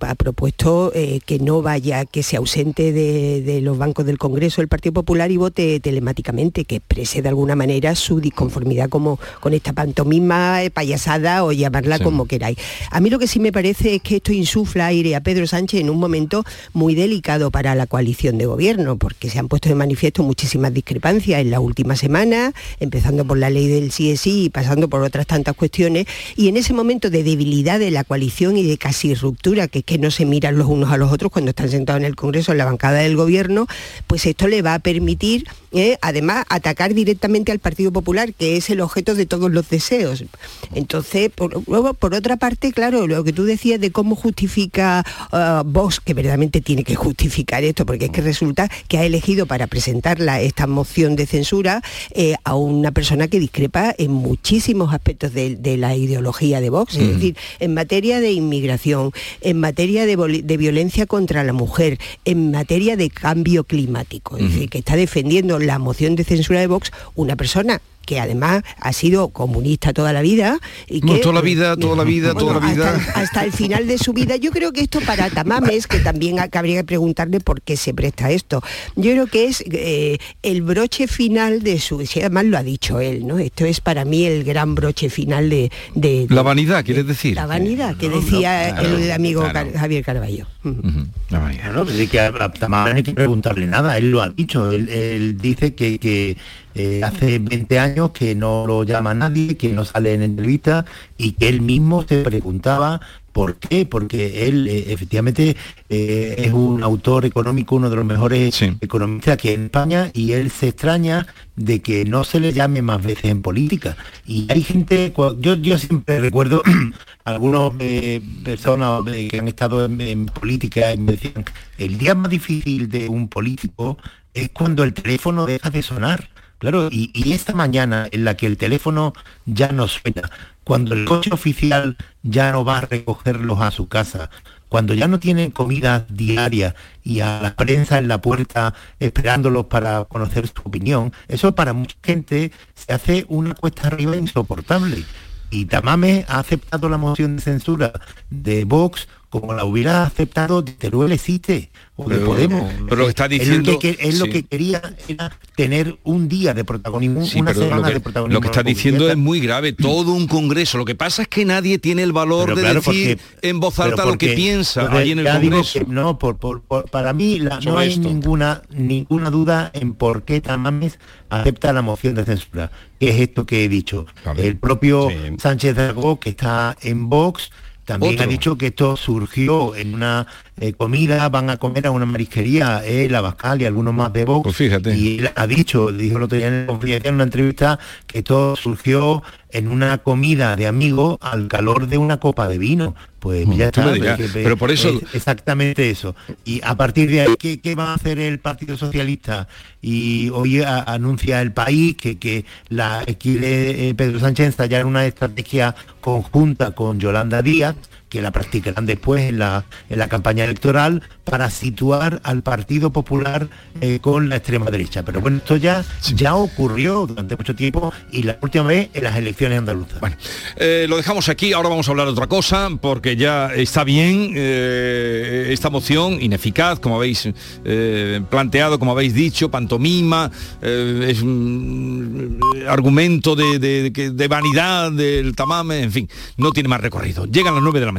ha propuesto eh, que no vaya, que se ausente de, los bancos del Congreso el Partido Popular y vote telemáticamente, que exprese de alguna manera su disconformidad como, con esta pantomima eh, payasada o llamarla como queráis. A mí lo que sí me parece es que esto insufla aire a Pedro Sánchez en un momento muy delicado para la coalición de gobierno, porque se han puesto de manifiesto muchísimas discrepancias en la última semana, empezando por la ley del CSI y pasando por otras tantas cuestiones y en ese momento de debilidad de la coalición y de casi ruptura, que que no se miran los unos a los otros cuando están sentados en el Congreso, en la bancada del Gobierno, pues esto le va a permitir, eh, además, atacar directamente al Partido Popular, que es el objeto de todos los deseos. Entonces, luego, por otra parte, claro, lo que tú decías de cómo justifica uh, Vox, que verdaderamente tiene que justificar esto, porque es que resulta que ha elegido para presentarla esta moción de censura eh, a una persona que discrepa en muchísimos aspectos de la ideología de Vox, es decir, en materia de inmigración, en materia de, violencia contra la mujer, en materia de cambio climático, es decir, que está defendiendo la moción de censura de Vox una persona que además ha sido comunista toda la vida. Y que, toda la vida, toda la vida, toda la vida. Hasta, el final de su vida. Yo creo que esto para Tamames, que también habría que preguntarle por qué se presta esto. Yo creo que es eh, el broche final de su... Si además lo ha dicho él, ¿no? Esto es para mí el gran broche final de... la vanidad, ¿quieres decir? La vanidad, que decía el amigo Javier Carballo. La vanidad, ¿no? que a, Tamames no hay que preguntarle nada, él lo ha dicho. Él, dice que, que eh, hace 20 años que no lo llama nadie, que no sale en entrevista y que él mismo se preguntaba ¿Por qué? Porque él eh, efectivamente eh, es un autor económico, uno de los mejores economistas que en España, y él se extraña de que no se le llame más veces en política. Y hay gente, yo, yo siempre recuerdo algunas personas que han estado en, política y me decían, el día más difícil de un político es cuando el teléfono deja de sonar Claro, y, esta mañana en la que el teléfono ya no suena, cuando el coche oficial ya no va a recogerlos a su casa, cuando ya no tienen comida diaria y a la prensa en la puerta esperándolos para conocer su opinión, eso para mucha gente se hace una cuesta arriba insoportable. Y Tamame ha aceptado la moción de censura de Vox como la hubiera aceptado Teruel existe o de Pero- Podemos. pero lo que está diciendo- él lo sí. que quería era tener un día de protagonismo, Sí, una semana que, de protagonismo. lo que está diciendo es muy grave, todo un congreso. Lo que pasa es que nadie tiene el valor Pero de claro, decir porque- en voz alta lo que piensa porque ahí en el congreso. que no, por, por- por- para mí la- no hay esto. ninguna ninguna duda en por qué Tamames acepta la moción de censura, que es esto que he dicho. El propio Sánchez Dragó, que está en Vox, también Otro. ha dicho que esto surgió en una eh, comida, van a comer a una marisquería, él, Abascal y algunos más de Vox. Pues Y él ha dicho, dijo el otro día en Confidencial, en una entrevista, que esto surgió en una comida de amigos al calor de una copa de vino. Pues ya tú está. pero por eso- es exactamente eso. Y a partir de ahí, ¿qué, qué va a hacer el Partido Socialista? Y hoy a- anuncia el país que, que la quiere eh, Pedro Sánchez ensayar una estrategia conjunta con Yolanda Díaz que la practicarán después en la, en la campaña electoral para situar al Partido Popular eh, con la extrema derecha. Pero bueno, esto ya, ya ocurrió durante mucho tiempo y la última vez en las elecciones andaluzas. Eh, lo dejamos aquí, ahora vamos a hablar de otra cosa, porque ya está bien eh, esta moción, ineficaz, como habéis planteado, como habéis dicho, pantomima, es un argumento de, de- de- de vanidad del tamame, en fin, no tiene más recorrido. Llegan las 9 de la mañana.